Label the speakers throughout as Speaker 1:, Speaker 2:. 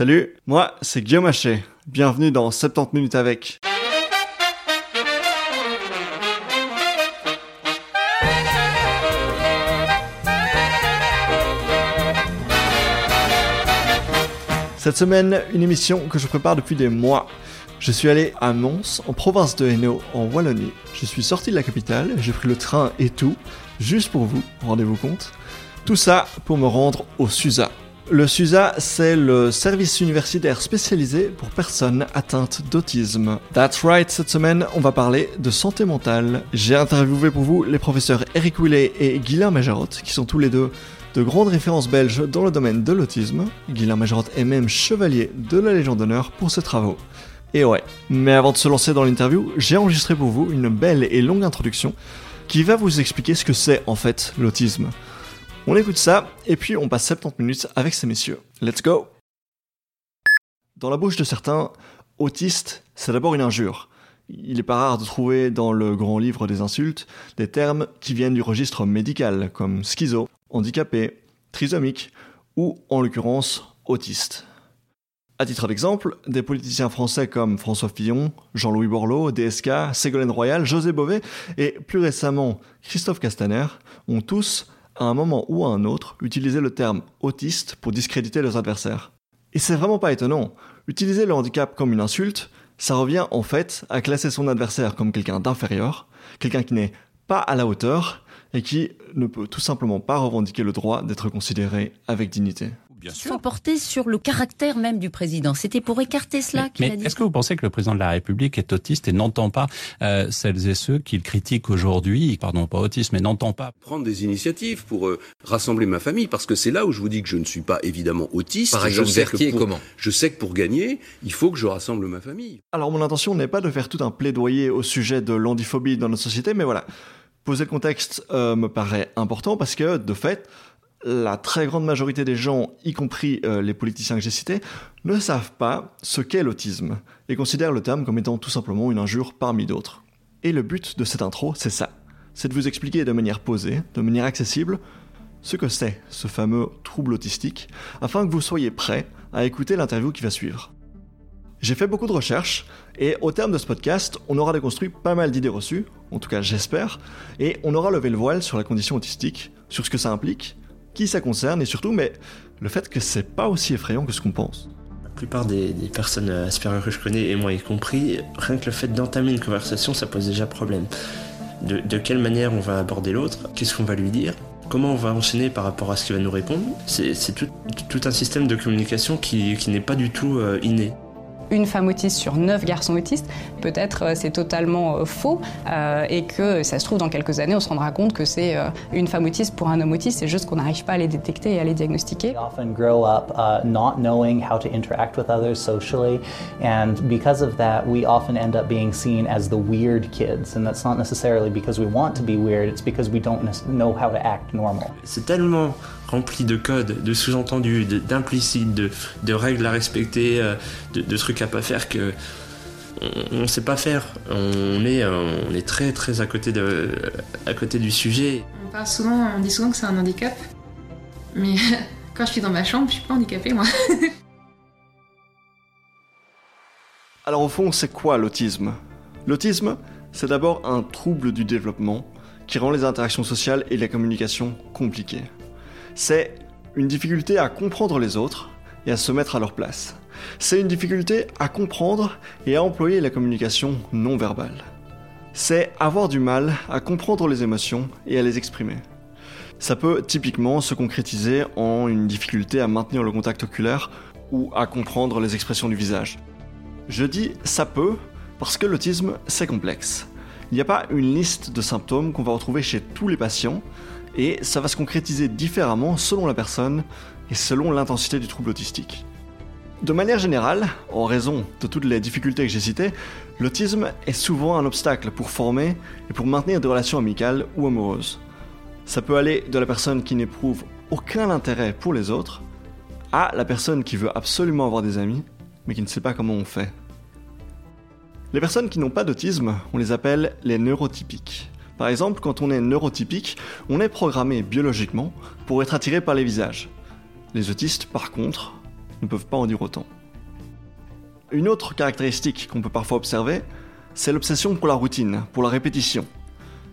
Speaker 1: Salut, moi c'est Guillaume Haché. Bienvenue dans 70 minutes avec. Cette semaine, une émission que je prépare depuis des mois. Je suis allé à Mons, en province de Hainaut, en Wallonie. Je suis sorti de la capitale, j'ai pris le train et tout, juste pour vous, rendez-vous compte. Tout ça pour me rendre au SUSA. Le SUSA, c'est le service universitaire spécialisé pour personnes atteintes d'autisme. That's right, cette semaine, on va parler de santé mentale. J'ai interviewé pour vous les professeurs Eric Willet et Guilain Majarotte, qui sont tous les deux de grandes références belges dans le domaine de l'autisme. Guilain Majarotte est même chevalier de la Légion d'honneur pour ses travaux. Et ouais, mais avant de se lancer dans l'interview, j'ai enregistré pour vous une belle et longue introduction qui va vous expliquer ce que c'est en fait l'autisme. On écoute ça, et puis on passe 70 minutes avec ces messieurs. Let's go Dans la bouche de certains, autiste, c'est d'abord une injure. Il n'est pas rare de trouver dans le grand livre des insultes des termes qui viennent du registre médical, comme schizo, handicapé, trisomique, ou en l'occurrence autiste. À titre d'exemple, des politiciens français comme François Fillon, Jean-Louis Borloo, DSK, Ségolène Royal, José Bové et plus récemment Christophe Castaner ont tous, à un moment ou à un autre, utilisé le terme autiste pour discréditer leurs adversaires. Et c'est vraiment pas étonnant. Utiliser le handicap comme une insulte, ça revient en fait à classer son adversaire comme quelqu'un d'inférieur, quelqu'un qui n'est pas à la hauteur et qui ne peut tout simplement pas revendiquer le droit d'être considéré avec dignité
Speaker 2: bien sûr. porter sur le caractère même du président. C'était pour écarter cela
Speaker 3: qu'il a dit. Mais est-ce que vous pensez que le président de la République est autiste et n'entend pas euh, celles et ceux qu'il critique aujourd'hui, pardon, pas autiste, mais n'entend pas
Speaker 4: Prendre des initiatives pour euh, rassembler ma famille, parce que c'est là où je vous dis que je ne suis pas évidemment autiste.
Speaker 5: Par exemple,
Speaker 4: je sais
Speaker 5: que pour, comment?
Speaker 4: Je sais que pour gagner, il faut que je rassemble ma famille.
Speaker 1: Alors mon intention n'est pas de faire tout un plaidoyer au sujet de l'andiphobie dans notre société, mais voilà. Poser le contexte euh, me paraît important parce que, de fait, la très grande majorité des gens, y compris euh, les politiciens que j'ai cités, ne savent pas ce qu'est l'autisme et considèrent le terme comme étant tout simplement une injure parmi d'autres. Et le but de cette intro, c'est ça. C'est de vous expliquer de manière posée, de manière accessible, ce que c'est ce fameux trouble autistique, afin que vous soyez prêts à écouter l'interview qui va suivre. J'ai fait beaucoup de recherches, et au terme de ce podcast, on aura déconstruit pas mal d'idées reçues, en tout cas j'espère, et on aura levé le voile sur la condition autistique, sur ce que ça implique, qui ça concerne et surtout, mais le fait que c'est pas aussi effrayant que ce qu'on pense.
Speaker 6: La plupart des, personnes Asperger que je connais, et moi y compris, rien que le fait d'entamer une conversation, ça pose déjà problème. De, quelle manière on va aborder l'autre? Qu'est-ce qu'on va lui dire? Comment on va enchaîner par rapport à ce qu'il va nous répondre? C'est tout, un système de communication qui, n'est pas du tout euh, inné
Speaker 7: une femme autiste sur neuf garçons autistes, peut-être euh, c'est totalement euh, faux euh, et que ça se trouve dans quelques années on se rendra compte que c'est une femme autiste pour un homme autiste, c'est juste qu'on n'arrive pas à les détecter et à les diagnostiquer.
Speaker 8: often grow up uh, not knowing how to interact with others socially and because of that we often end up being seen as the weird kids and that's not necessarily because we want to be weird, it's because we don't know how to act normal.
Speaker 6: C'est tellement rempli de codes, de sous-entendus, d'implicites, de, de, règles à respecter, euh, de, de, trucs à pas faire que on ne sait pas faire. On est, euh, on est très très à côté, de, à côté du sujet.
Speaker 9: On parle souvent, on dit souvent que c'est un handicap, mais quand je suis dans ma chambre, je suis pas handicapée moi.
Speaker 1: Alors au fond, c'est quoi l'autisme? L'autisme, c'est d'abord un trouble du développement qui rend les interactions sociales et la communication compliquées c'est une difficulté à comprendre les autres et à se mettre à leur place. C'est une difficulté à comprendre et à employer la communication non verbale. C'est avoir du mal à comprendre les émotions et à les exprimer. Ça peut typiquement se concrétiser en une difficulté à maintenir le contact oculaire ou à comprendre les expressions du visage. Je dis ça peut parce que l'autisme, c'est complexe. Il n'y a pas une liste de symptômes qu'on va retrouver chez tous les patients, et ça va se concrétiser différemment selon la personne et selon l'intensité du trouble autistique. De manière générale, en raison de toutes les difficultés que j'ai citées, l'autisme est souvent un obstacle pour former et pour maintenir des relations amicales ou amoureuses. Ça peut aller de la personne qui n'éprouve aucun intérêt pour les autres à la personne qui veut absolument avoir des amis mais qui ne sait pas comment on fait. Les personnes qui n'ont pas d'autisme, on les appelle les neurotypiques. Par exemple, quand on est neurotypique, on est programmé biologiquement pour être attiré par les visages. Les autistes, par contre, ne peuvent pas en dire autant. Une autre caractéristique qu'on peut parfois observer, c'est l'obsession pour la routine, pour la répétition.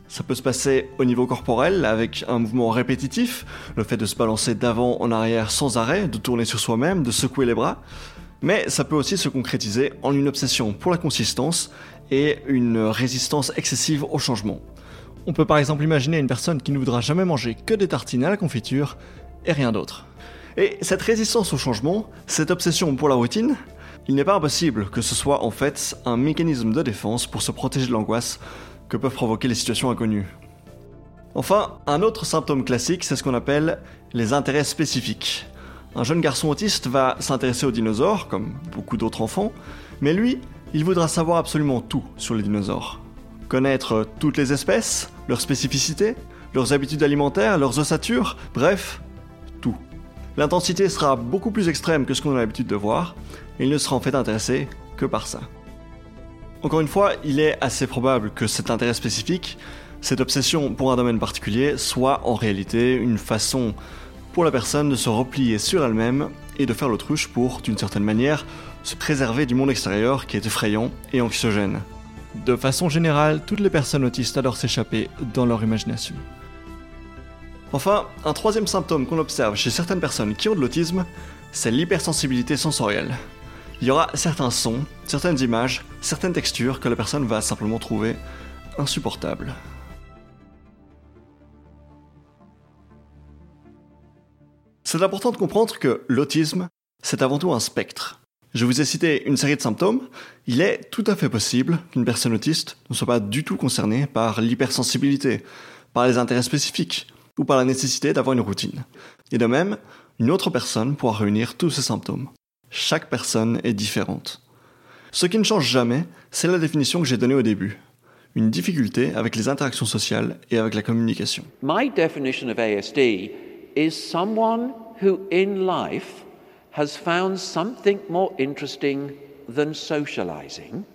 Speaker 1: Ça peut se passer au niveau corporel avec un mouvement répétitif, le fait de se balancer d'avant en arrière sans arrêt, de tourner sur soi-même, de secouer les bras, mais ça peut aussi se concrétiser en une obsession pour la consistance et une résistance excessive au changement. On peut par exemple imaginer une personne qui ne voudra jamais manger que des tartines à la confiture et rien d'autre. Et cette résistance au changement, cette obsession pour la routine, il n'est pas impossible que ce soit en fait un mécanisme de défense pour se protéger de l'angoisse que peuvent provoquer les situations inconnues. Enfin, un autre symptôme classique, c'est ce qu'on appelle les intérêts spécifiques. Un jeune garçon autiste va s'intéresser aux dinosaures, comme beaucoup d'autres enfants, mais lui, il voudra savoir absolument tout sur les dinosaures. Connaître toutes les espèces, leurs spécificités, leurs habitudes alimentaires, leurs ossatures, bref, tout. L'intensité sera beaucoup plus extrême que ce qu'on a l'habitude de voir, et il ne sera en fait intéressé que par ça. Encore une fois, il est assez probable que cet intérêt spécifique, cette obsession pour un domaine particulier, soit en réalité une façon pour la personne de se replier sur elle-même et de faire l'autruche pour, d'une certaine manière, se préserver du monde extérieur qui est effrayant et anxiogène. De façon générale, toutes les personnes autistes adorent s'échapper dans leur imagination. Enfin, un troisième symptôme qu'on observe chez certaines personnes qui ont de l'autisme, c'est l'hypersensibilité sensorielle. Il y aura certains sons, certaines images, certaines textures que la personne va simplement trouver insupportables. C'est important de comprendre que l'autisme, c'est avant tout un spectre. Je vous ai cité une série de symptômes. Il est tout à fait possible qu'une personne autiste ne soit pas du tout concernée par l'hypersensibilité, par les intérêts spécifiques ou par la nécessité d'avoir une routine. Et de même, une autre personne pourra réunir tous ces symptômes. Chaque personne est différente. Ce qui ne change jamais, c'est la définition que j'ai donnée au début. Une difficulté avec les interactions sociales et avec la communication.
Speaker 5: ASD has found something more interesting than socializing,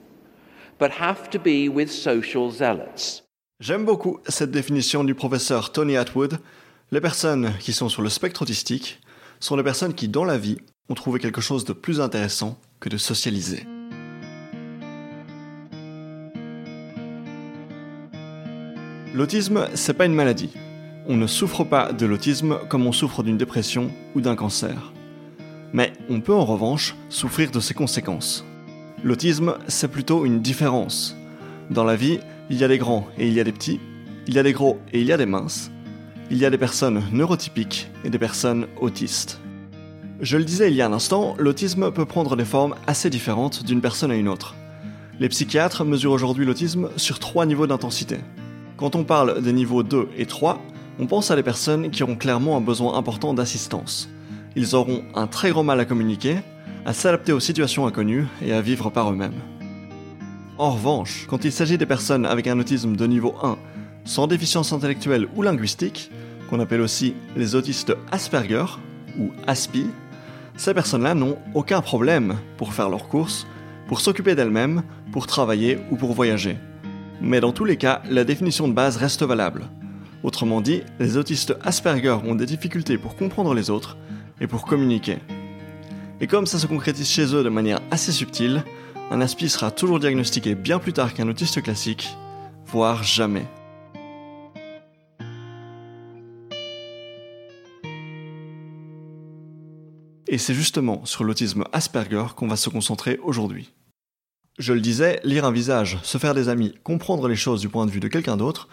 Speaker 5: but have to be with social zealots.
Speaker 1: J'aime beaucoup cette définition du professeur Tony Atwood. Les personnes qui sont sur le spectre autistique sont les personnes qui, dans la vie, ont trouvé quelque chose de plus intéressant que de socialiser. L'autisme, c'est pas une maladie. On ne souffre pas de l'autisme comme on souffre d'une dépression ou d'un cancer. Mais on peut en revanche souffrir de ses conséquences. L'autisme, c'est plutôt une différence. Dans la vie, il y a des grands et il y a des petits, il y a des gros et il y a des minces, il y a des personnes neurotypiques et des personnes autistes. Je le disais il y a un instant, l'autisme peut prendre des formes assez différentes d'une personne à une autre. Les psychiatres mesurent aujourd'hui l'autisme sur trois niveaux d'intensité. Quand on parle des niveaux 2 et 3, on pense à des personnes qui auront clairement un besoin important d'assistance. Ils auront un très grand mal à communiquer, à s'adapter aux situations inconnues et à vivre par eux-mêmes. En revanche, quand il s'agit des personnes avec un autisme de niveau 1, sans déficience intellectuelle ou linguistique, qu'on appelle aussi les autistes Asperger ou ASPI, ces personnes-là n'ont aucun problème pour faire leurs courses, pour s'occuper d'elles-mêmes, pour travailler ou pour voyager. Mais dans tous les cas, la définition de base reste valable. Autrement dit, les autistes Asperger ont des difficultés pour comprendre les autres et pour communiquer. Et comme ça se concrétise chez eux de manière assez subtile, un ASPI sera toujours diagnostiqué bien plus tard qu'un autiste classique, voire jamais. Et c'est justement sur l'autisme Asperger qu'on va se concentrer aujourd'hui. Je le disais, lire un visage, se faire des amis, comprendre les choses du point de vue de quelqu'un d'autre,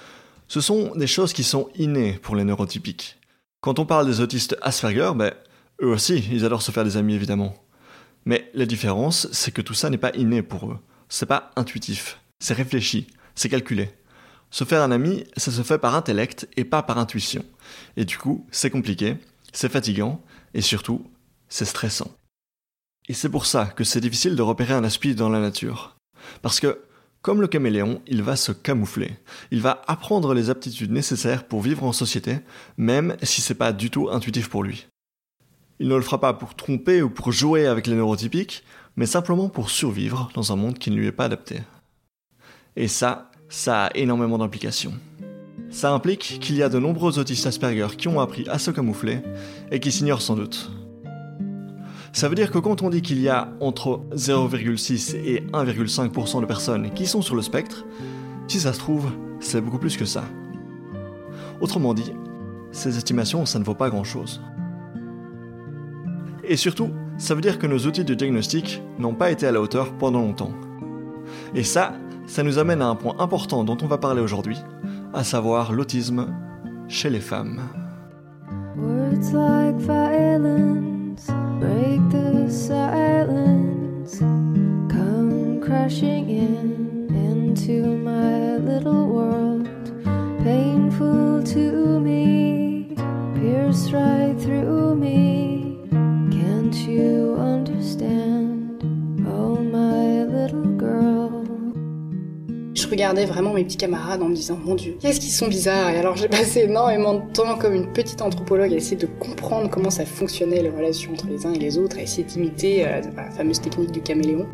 Speaker 1: ce sont des choses qui sont innées pour les neurotypiques. Quand on parle des autistes Asperger, ben, eux aussi, ils adorent se faire des amis évidemment. Mais la différence, c'est que tout ça n'est pas inné pour eux. C'est pas intuitif. C'est réfléchi. C'est calculé. Se faire un ami, ça se fait par intellect et pas par intuition. Et du coup, c'est compliqué, c'est fatigant, et surtout, c'est stressant. Et c'est pour ça que c'est difficile de repérer un aspi dans la nature. Parce que, comme le caméléon, il va se camoufler. Il va apprendre les aptitudes nécessaires pour vivre en société, même si c'est pas du tout intuitif pour lui. Il ne le fera pas pour tromper ou pour jouer avec les neurotypiques, mais simplement pour survivre dans un monde qui ne lui est pas adapté. Et ça, ça a énormément d'implications. Ça implique qu'il y a de nombreux autistes Asperger qui ont appris à se camoufler et qui s'ignorent sans doute. Ça veut dire que quand on dit qu'il y a entre 0,6 et 1,5% de personnes qui sont sur le spectre, si ça se trouve, c'est beaucoup plus que ça. Autrement dit, ces estimations, ça ne vaut pas grand-chose. Et surtout, ça veut dire que nos outils de diagnostic n'ont pas été à la hauteur pendant longtemps. Et ça, ça nous amène à un point important dont on va parler aujourd'hui, à savoir l'autisme chez les femmes. Words like violence break the silence, come crashing in into my little world, painful to me, pierce right through me. Can't you understand? Oh, my little girl.
Speaker 7: Je regardais vraiment mes petits camarades en me disant Mon Dieu, qu'est-ce qu'ils sont bizarres Et alors j'ai passé énormément de temps comme une petite anthropologue à essayer de comprendre comment ça fonctionnait les relations entre les uns et les autres, à essayer d'imiter euh, la fameuse technique du caméléon.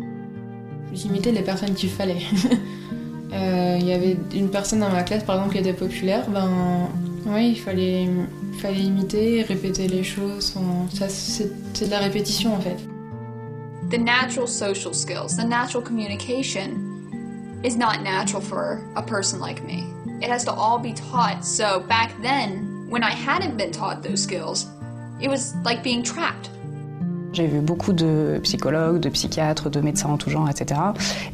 Speaker 9: J'imitais les personnes qu'il fallait. Euh, Il y avait une personne dans ma classe par exemple qui était populaire, ben oui, il fallait, fallait imiter, répéter les choses. C'est de la répétition en fait.
Speaker 10: The natural social skills, the natural communication is not natural for a person like me. It has to all be taught. So back then, when I hadn't been taught those skills, it was like being trapped.
Speaker 7: J'ai vu beaucoup de psychologues, de psychiatres, de médecins en tout genre, etc.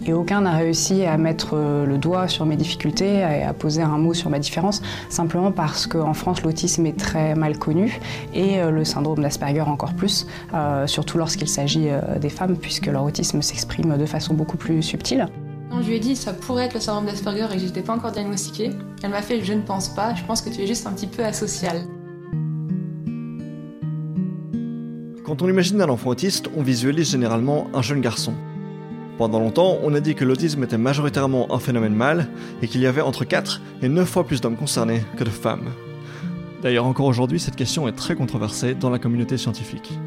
Speaker 7: Et aucun n'a réussi à mettre le doigt sur mes difficultés et à poser un mot sur ma différence, simplement parce qu'en France, l'autisme est très mal connu et euh, le syndrome d'Asperger encore plus, euh, surtout lorsqu'il s'agit euh, des femmes, puisque leur autisme s'exprime de façon beaucoup plus subtile.
Speaker 9: Quand je lui ai dit ça pourrait être le syndrome d'Asperger et que j'étais pas encore diagnostiquée, elle m'a fait je ne pense pas, je pense que tu es juste un petit peu asocial.
Speaker 1: Quand on imagine un enfant autiste, on visualise généralement un jeune garçon. Pendant longtemps, on a dit que l'autisme était majoritairement un phénomène mâle et qu'il y avait entre 4 et 9 fois plus d'hommes concernés que de femmes. D'ailleurs, encore aujourd'hui, cette question est très controversée dans la communauté scientifique.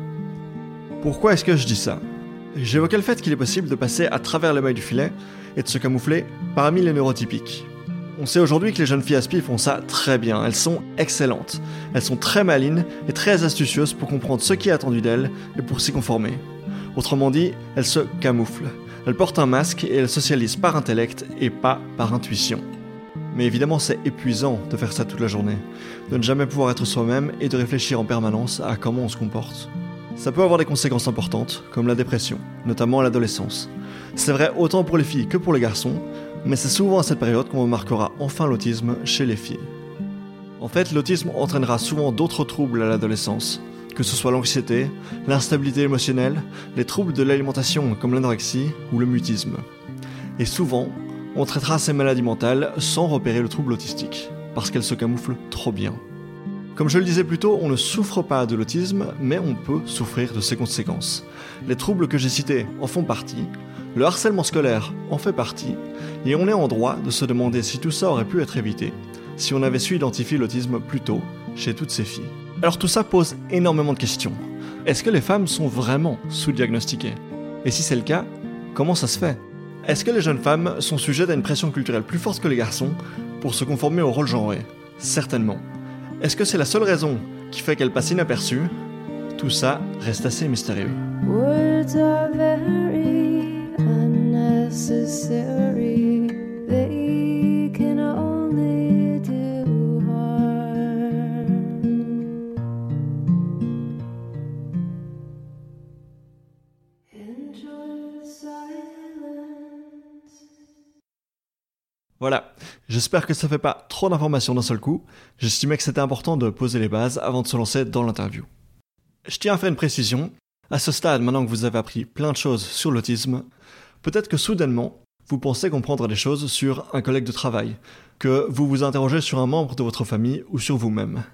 Speaker 1: Pourquoi est-ce que je dis ça? J'évoquais le fait qu'il est possible de passer à travers les mailles du filet et de se camoufler parmi les neurotypiques. On sait aujourd'hui que les jeunes filles Aspi font ça très bien, elles sont excellentes. Elles sont très malines et très astucieuses pour comprendre ce qui est attendu d'elles et pour s'y conformer. Autrement dit, elles se camouflent. Elles portent un masque et elles socialisent par intellect et pas par intuition. Mais évidemment, c'est épuisant de faire ça toute la journée, de ne jamais pouvoir être soi-même et de réfléchir en permanence à comment on se comporte. Ça peut avoir des conséquences importantes, comme la dépression, notamment à l'adolescence. C'est vrai autant pour les filles que pour les garçons, mais c'est souvent à cette période qu'on remarquera enfin l'autisme chez les filles. En fait, l'autisme entraînera souvent d'autres troubles à l'adolescence, que ce soit l'anxiété, l'instabilité émotionnelle, les troubles de l'alimentation comme l'anorexie ou le mutisme. Et souvent, on traitera ces maladies mentales sans repérer le trouble autistique, parce qu'elles se camouflent trop bien. Comme je le disais plus tôt, on ne souffre pas de l'autisme, mais on peut souffrir de ses conséquences. Les troubles que j'ai cités en font partie, le harcèlement scolaire en fait partie, et on est en droit de se demander si tout ça aurait pu être évité si on avait su identifier l'autisme plus tôt chez toutes ces filles. Alors tout ça pose énormément de questions. Est-ce que les femmes sont vraiment sous-diagnostiquées? Et si c'est le cas, comment ça se fait? Est-ce que les jeunes femmes sont sujettes à une pression culturelle plus forte que les garçons pour se conformer au rôle genré? Certainement. Est-ce que c'est la seule raison qui fait qu'elles passent inaperçues? Tout ça reste assez mystérieux. Voilà, j'espère que ça fait pas trop d'informations d'un seul coup. J'estimais que c'était important de poser les bases avant de se lancer dans l'interview. Je tiens à faire une précision. À ce stade, maintenant que vous avez appris plein de choses sur l'autisme, peut-être que soudainement, vous pensez comprendre des choses sur un collègue de travail, que vous vous interrogez sur un membre de votre famille ou sur vous-même.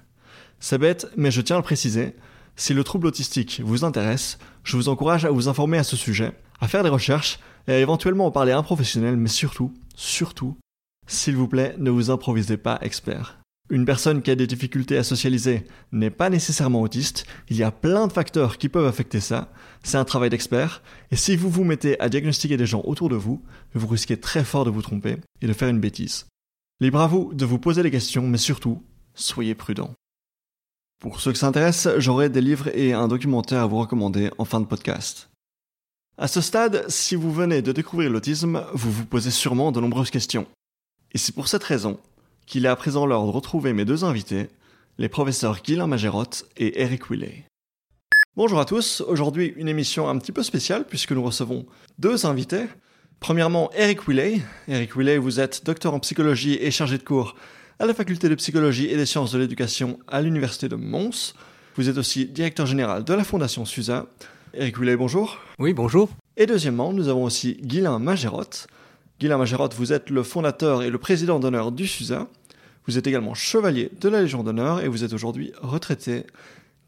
Speaker 1: C'est bête, mais je tiens à le préciser, si le trouble autistique vous intéresse, je vous encourage à vous informer à ce sujet, à faire des recherches et à éventuellement en parler à un professionnel, mais surtout, surtout, s'il vous plaît, ne vous improvisez pas expert. Une personne qui a des difficultés à socialiser n'est pas nécessairement autiste, il y a plein de facteurs qui peuvent affecter ça, c'est un travail d'expert, et si vous vous mettez à diagnostiquer des gens autour de vous, vous risquez très fort de vous tromper et de faire une bêtise. Libre à vous de vous poser des questions, mais surtout, soyez prudent. Pour ceux que ça intéresse, j'aurai des livres et un documentaire à vous recommander en fin de podcast. À ce stade, si vous venez de découvrir l'autisme, vous vous posez sûrement de nombreuses questions. Et c'est pour cette raison qu'il est à présent l'heure de retrouver mes deux invités, les professeurs Guylain Magerotte et Eric Willey. Bonjour à tous, aujourd'hui une émission un petit peu spéciale puisque nous recevons deux invités. Premièrement, Eric Willey. Eric Willey, vous êtes docteur en psychologie et chargé de cours à la faculté de psychologie et des sciences de l'éducation à l'université de Mons. Vous êtes aussi directeur général de la fondation SUSA. Eric Willey, bonjour.
Speaker 11: Oui, bonjour.
Speaker 1: Et deuxièmement, nous avons aussi Guylain Magerotte. Guylain Magerotte, vous êtes le fondateur et le président d'honneur du SUSA. Vous êtes également chevalier de la Légion d'honneur et vous êtes aujourd'hui retraité.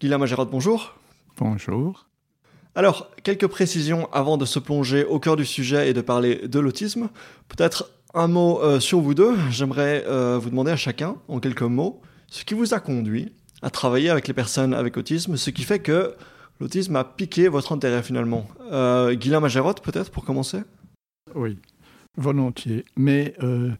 Speaker 1: Guylain Magerotte, bonjour.
Speaker 11: Bonjour.
Speaker 1: Alors, quelques précisions avant de se plonger au cœur du sujet et de parler de l'autisme. Peut-être un mot euh, sur vous deux. J'aimerais euh, vous demander à chacun, en quelques mots, ce qui vous a conduit à travailler avec les personnes avec autisme, ce qui fait que l'autisme a piqué votre intérêt finalement. Euh, Magerotte, peut-être, pour commencer?
Speaker 11: Oui, volontiers. Mais euh,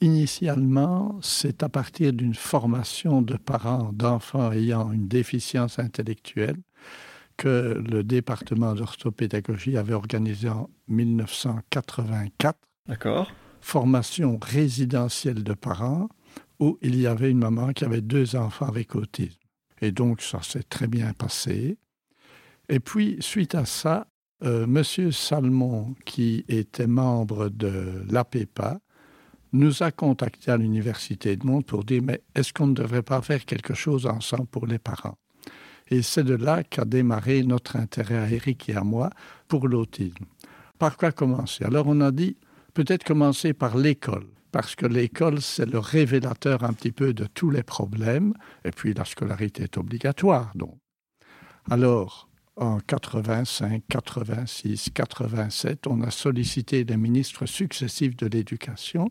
Speaker 11: initialement, c'est à partir d'une formation de parents d'enfants ayant une déficience intellectuelle que le département d'orthopédagogie avait organisé en 1984.
Speaker 1: D'accord.
Speaker 11: Formation résidentielle de parents où il y avait une maman qui avait deux enfants avec autisme. Et donc, ça s'est très bien passé. Et puis, suite à ça, euh, Monsieur Salmon, qui était membre de l'APEPA, nous a contacté à l'Université de Monde pour dire Mais est-ce qu'on ne devrait pas faire quelque chose ensemble pour les parents? Et c'est de là qu'a démarré notre intérêt à Eric et à moi pour l'autisme. Par quoi commencer? Alors, on a dit peut-être commencer par l'école parce que l'école, c'est le révélateur un petit peu de tous les problèmes, et puis la scolarité est obligatoire. Donc. Alors, en 85, 86, 87, on a sollicité les ministres successifs de l'éducation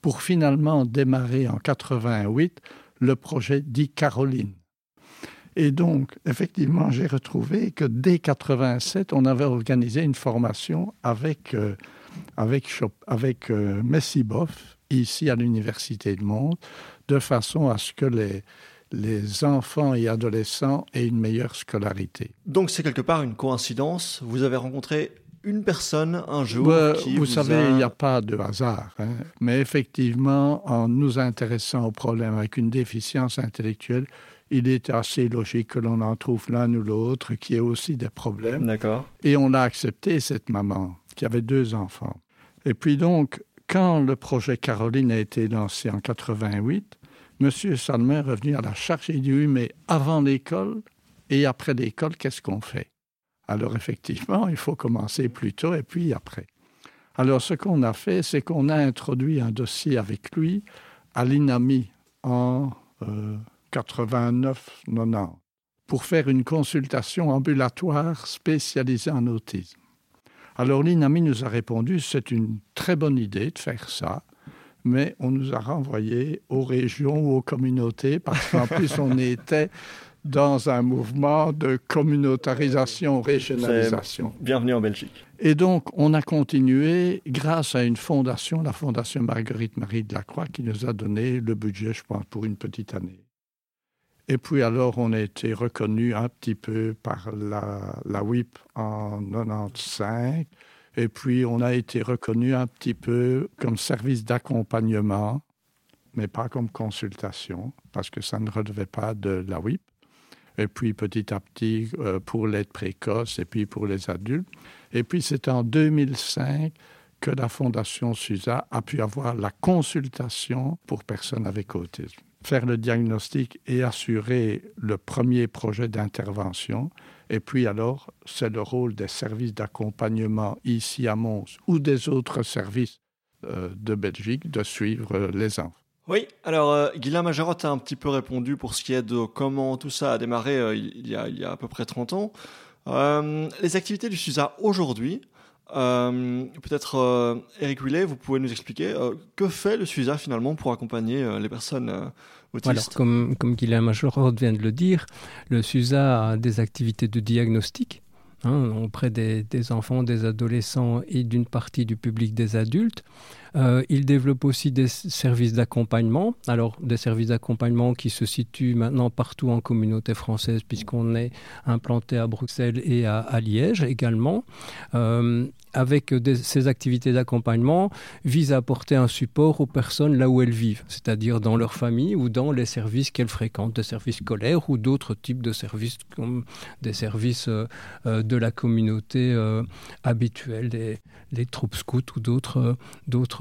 Speaker 11: pour finalement démarrer en 88 le projet dit Caroline. Et donc, effectivement, j'ai retrouvé que dès 87, on avait organisé une formation avec euh, avec, avec euh, Messiboff, ici à l'Université de Monde, de façon à ce que les, les enfants et adolescents aient une meilleure scolarité.
Speaker 1: Donc c'est quelque part une coïncidence. Vous avez rencontré une personne un jour.
Speaker 11: Bah,
Speaker 1: qui
Speaker 11: vous,
Speaker 1: vous
Speaker 11: savez,
Speaker 1: a-
Speaker 11: il n'y a pas de hasard. hein. Mais effectivement, en nous intéressant au problème avec une déficience intellectuelle, il est assez logique que l'on en trouve l'un ou l'autre qui ait aussi des problèmes.
Speaker 1: D'accord.
Speaker 11: Et on a accepté cette maman qui avait deux enfants. Et puis donc, quand le projet Caroline a été lancé en 88, M. Salmer est revenu à la charge et dit mais avant l'école et après l'école, qu'est-ce qu'on fait Alors effectivement, il faut commencer plus tôt et puis après. Alors ce qu'on a fait, c'est qu'on a introduit un dossier avec lui à l'INAMI en euh, 89-90 pour faire une consultation ambulatoire spécialisée en autisme. Alors l'INAMI nous a répondu, c'est une très bonne idée de faire ça, mais on nous a renvoyé aux régions ou aux communautés parce qu'en plus on était dans un mouvement de communautarisation, régionalisation.
Speaker 1: Bienvenue en Belgique.
Speaker 11: Et donc, on a continué grâce à une fondation, la fondation Marguerite-Marie de la Croix, qui nous a donné le budget, je pense, pour une petite année. Et puis alors, on a été reconnu un petit peu par la, la WIP en 95. Et puis, on a été reconnu un petit peu comme service d'accompagnement, mais pas comme consultation, parce que ça ne relevait pas de la WIP. Et puis, petit à petit, euh, pour l'aide précoce et puis pour les adultes. Et puis, c'est en 2005 que la Fondation SUSA a pu avoir la consultation pour personnes avec autisme faire le diagnostic et assurer le premier projet d'intervention. Et puis alors, c'est le rôle des services d'accompagnement ici à Mons ou des autres services euh, de Belgique de suivre euh, les enfants.
Speaker 1: Oui, alors euh, Guillaume Magerotte a un petit peu répondu pour ce qui est de comment tout ça a démarré il, y a, il y a à peu près 30 ans. Les activités du SUSA aujourd'hui, euh, peut-être euh, Eric Willet, vous pouvez nous expliquer euh, que fait le SUSA finalement pour accompagner les personnes autistes
Speaker 12: Alors, comme, comme Guylain Majorod vient de le dire, le SUSA a des activités de diagnostic hein, auprès des, enfants, des adolescents et d'une partie du public des adultes. Euh, il développe aussi des services d'accompagnement. Alors, des services d'accompagnement qui se situent maintenant partout en communauté française, puisqu'on est implanté à Bruxelles et à, Liège également. Euh, avec ces activités d'accompagnement, vise à apporter un support aux personnes là où elles vivent, c'est-à-dire dans leur famille ou dans les services qu'elles fréquentent, des services scolaires ou d'autres types de services comme des services euh, de la communauté habituelle, des troupes scouts ou d'autres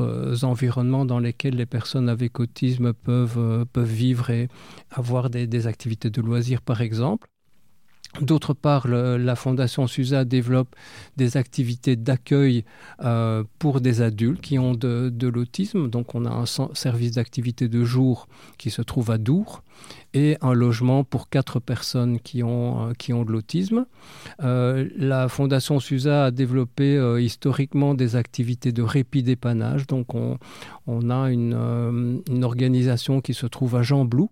Speaker 12: d'autres environnements dans lesquels les personnes avec autisme peuvent, euh, peuvent vivre et avoir des activités de loisirs par exemple. D'autre part, la Fondation SUSA développe des activités d'accueil euh, pour des adultes qui ont de, l'autisme. Donc on a un service d'activité de jour qui se trouve à Dour et un logement pour quatre personnes qui ont, euh, de l'autisme. Euh, la Fondation SUSA a développé historiquement des activités de répit dépannage. Donc on, a une, une organisation qui se trouve à Jean Blou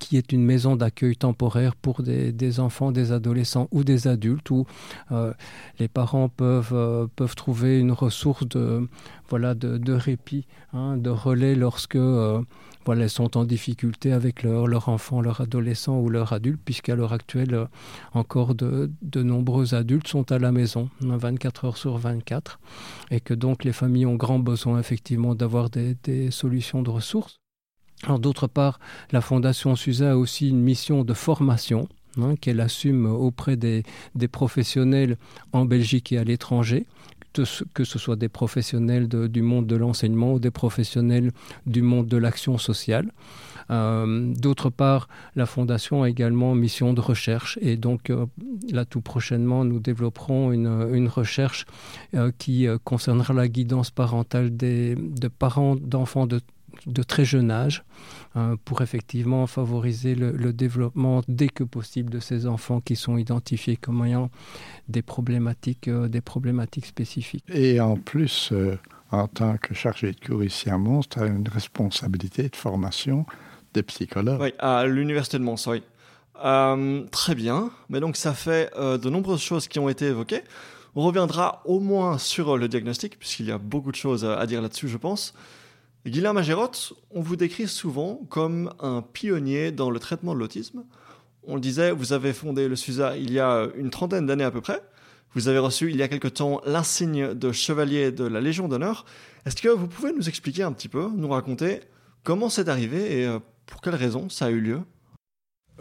Speaker 12: qui est une maison d'accueil temporaire pour des, enfants, des adolescents ou des adultes où euh, les parents peuvent, euh, peuvent trouver une ressource de, voilà, de, répit, hein, de relais lorsque euh, voilà, elles sont en difficulté avec leur, enfant, leur adolescent ou leur adulte, puisqu'à l'heure actuelle, encore de, nombreux adultes sont à la maison 24 heures sur 24 et que donc les familles ont grand besoin effectivement d'avoir des solutions de ressources. D'autre part, la Fondation SUSA a aussi une mission de formation qu'elle assume auprès des, professionnels en Belgique et à l'étranger, que ce soit des professionnels du monde de l'enseignement ou des professionnels du monde de l'action sociale. Euh, D'autre part, la Fondation a également mission de recherche et donc euh, là tout prochainement nous développerons une, recherche euh, qui concernera la guidance parentale des, de parents d'enfants de de très jeune âge euh, pour effectivement favoriser le, le développement dès que possible de ces enfants qui sont identifiés comme ayant des problématiques euh, des problématiques spécifiques.
Speaker 11: Et en plus euh, en tant que chargé de cours ici à Mons tu as une responsabilité de formation des psychologues.
Speaker 1: Oui, à l'université de Mons oui. euh, très bien. Mais donc ça fait euh, de nombreuses choses qui ont été évoquées. On reviendra au moins sur le diagnostic puisqu'il y a beaucoup de choses à dire là dessus je pense Guillaume Magérotte, on vous décrit souvent comme un pionnier dans le traitement de l'autisme. On le disait, vous avez fondé le SUSA il y a une trentaine d'années à peu près. Vous avez reçu il y a quelque temps l'insigne de chevalier de la Légion d'honneur. Est-ce que vous pouvez nous expliquer un petit peu, nous raconter comment c'est arrivé et euh, pour quelles raisons ça a eu lieu?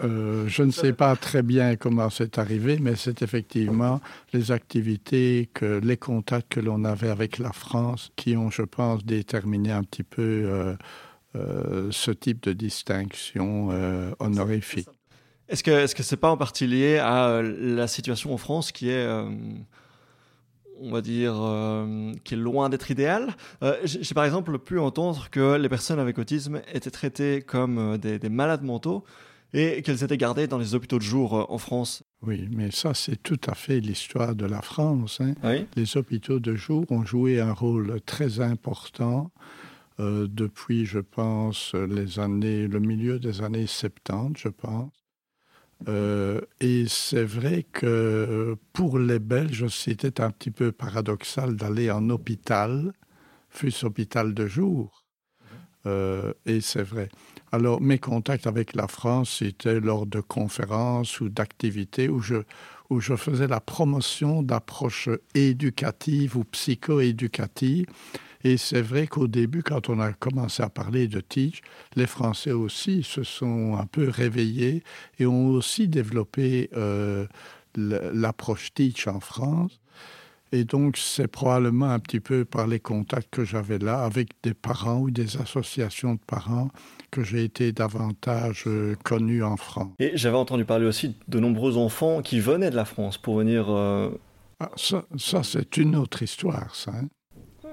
Speaker 11: Euh, je ne sais pas très bien comment c'est arrivé, mais c'est effectivement les activités les contacts que l'on avait avec la France qui ont, je pense, déterminé un petit peu euh, euh, ce type de distinction honorifique.
Speaker 1: Est-ce que ce n'est pas en partie lié à la situation en France qui est on va dire qui est loin d'être idéal euh, j'ai par exemple pu entendre que les personnes avec autisme étaient traitées comme des malades mentaux et qu'elles étaient gardées dans les hôpitaux de jour euh, en France.
Speaker 11: Oui, mais ça c'est tout à fait l'histoire de la France.
Speaker 1: Oui.
Speaker 11: Les hôpitaux de jour ont joué un rôle très important euh, depuis, je pense, les années, le milieu des années 70, je pense. Euh, et c'est vrai que pour les Belges, c'était un petit peu paradoxal d'aller en hôpital, fût-ce hôpital de jour. Euh, et c'est vrai. Alors mes contacts avec la France c'était lors de conférences ou d'activités où je, où je faisais la promotion d'approches éducatives ou psychoéducatives. Et c'est vrai qu'au début, quand on a commencé à parler de teach, les Français aussi se sont un peu réveillés et ont aussi développé euh, l'approche teach en France. Et donc c'est probablement un petit peu par les contacts que j'avais là avec des parents ou des associations de parents que j'ai été davantage euh, connu en France.
Speaker 1: Et j'avais entendu parler aussi de nombreux enfants qui venaient de la France pour venir euh...
Speaker 11: ah, ça, ça c'est une autre histoire ça. Hein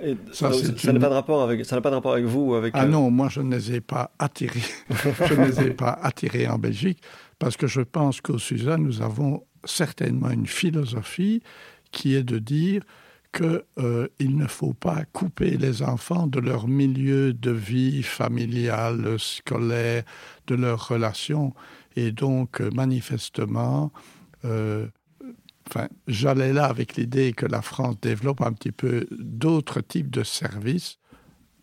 Speaker 1: Et ça, ça, ça une... n'a pas de rapport avec ça n'a pas de rapport avec vous avec
Speaker 11: ah euh... non moi je ne les ai pas attirés je ne les ai pas attirés en belgique parce que je pense qu'au suzanne nous avons certainement une philosophie qui est de dire qu'il euh, ne faut pas couper les enfants de leur milieu de vie familiale scolaire de leurs relations et donc manifestement euh, j'allais là avec l'idée que la France développe un petit peu d'autres types de services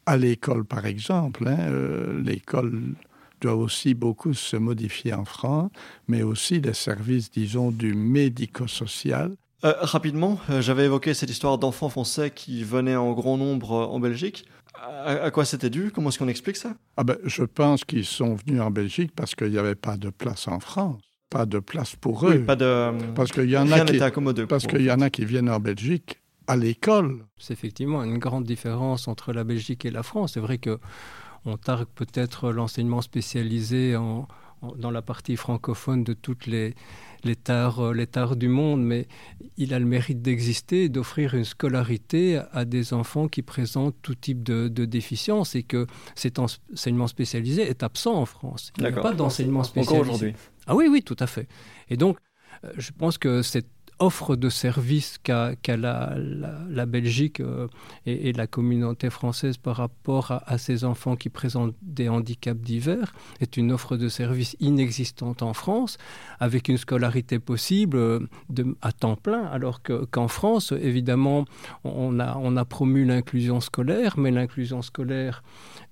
Speaker 11: à l'école, par exemple. Hein. Euh, l'école doit aussi beaucoup se modifier en France, mais aussi les services, disons, du médico-social.
Speaker 1: Euh, rapidement, euh, j'avais évoqué cette histoire d'enfants français qui venaient en grand nombre en Belgique. À, quoi c'était dû? Comment est-ce qu'on explique ça?
Speaker 11: Ah ben, Je pense qu'ils sont venus en Belgique parce qu'il n'y avait pas de place en France pas de place pour eux.
Speaker 1: pas de.
Speaker 11: Parce qu'il y en a qui, parce qu'il y en a qui viennent en Belgique à l'école.
Speaker 12: C'est effectivement une grande différence entre la Belgique et la France. C'est vrai que on targue peut-être l'enseignement spécialisé en, dans la partie francophone de toutes les, les tares, les tares du monde, mais il a le mérite d'exister et d'offrir une scolarité à des enfants qui présentent tout type de, de déficience et que cet enseignement spécialisé est absent en France. Il n'y a pas d'enseignement spécialisé.
Speaker 1: Encore aujourd'hui.
Speaker 12: Ah oui, oui, tout à fait. Et donc, euh, je pense que cette offre de services qu'a la, Belgique euh, et, la communauté française par rapport à, ces enfants qui présentent des handicaps divers est une offre de services inexistante en France, avec une scolarité possible euh, à temps plein, alors qu'en France, évidemment, on a, on a promu l'inclusion scolaire, mais l'inclusion scolaire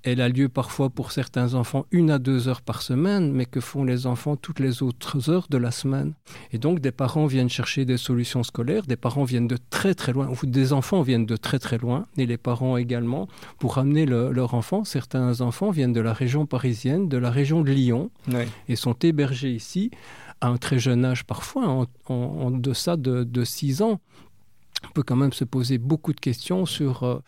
Speaker 12: elle a lieu parfois pour certains enfants une à deux heures par semaine, mais que font les enfants toutes les autres heures de la semaine. Et donc des parents viennent chercher des solutions scolaires, des parents viennent de très très loin, ou des enfants viennent de très très loin, et les parents également, pour amener leur enfant. Certains enfants viennent de la région parisienne, de la région de Lyon, et sont hébergés ici à un très jeune âge parfois, en, deçà de, six ans. On peut quand même se poser beaucoup de questions sur, euh,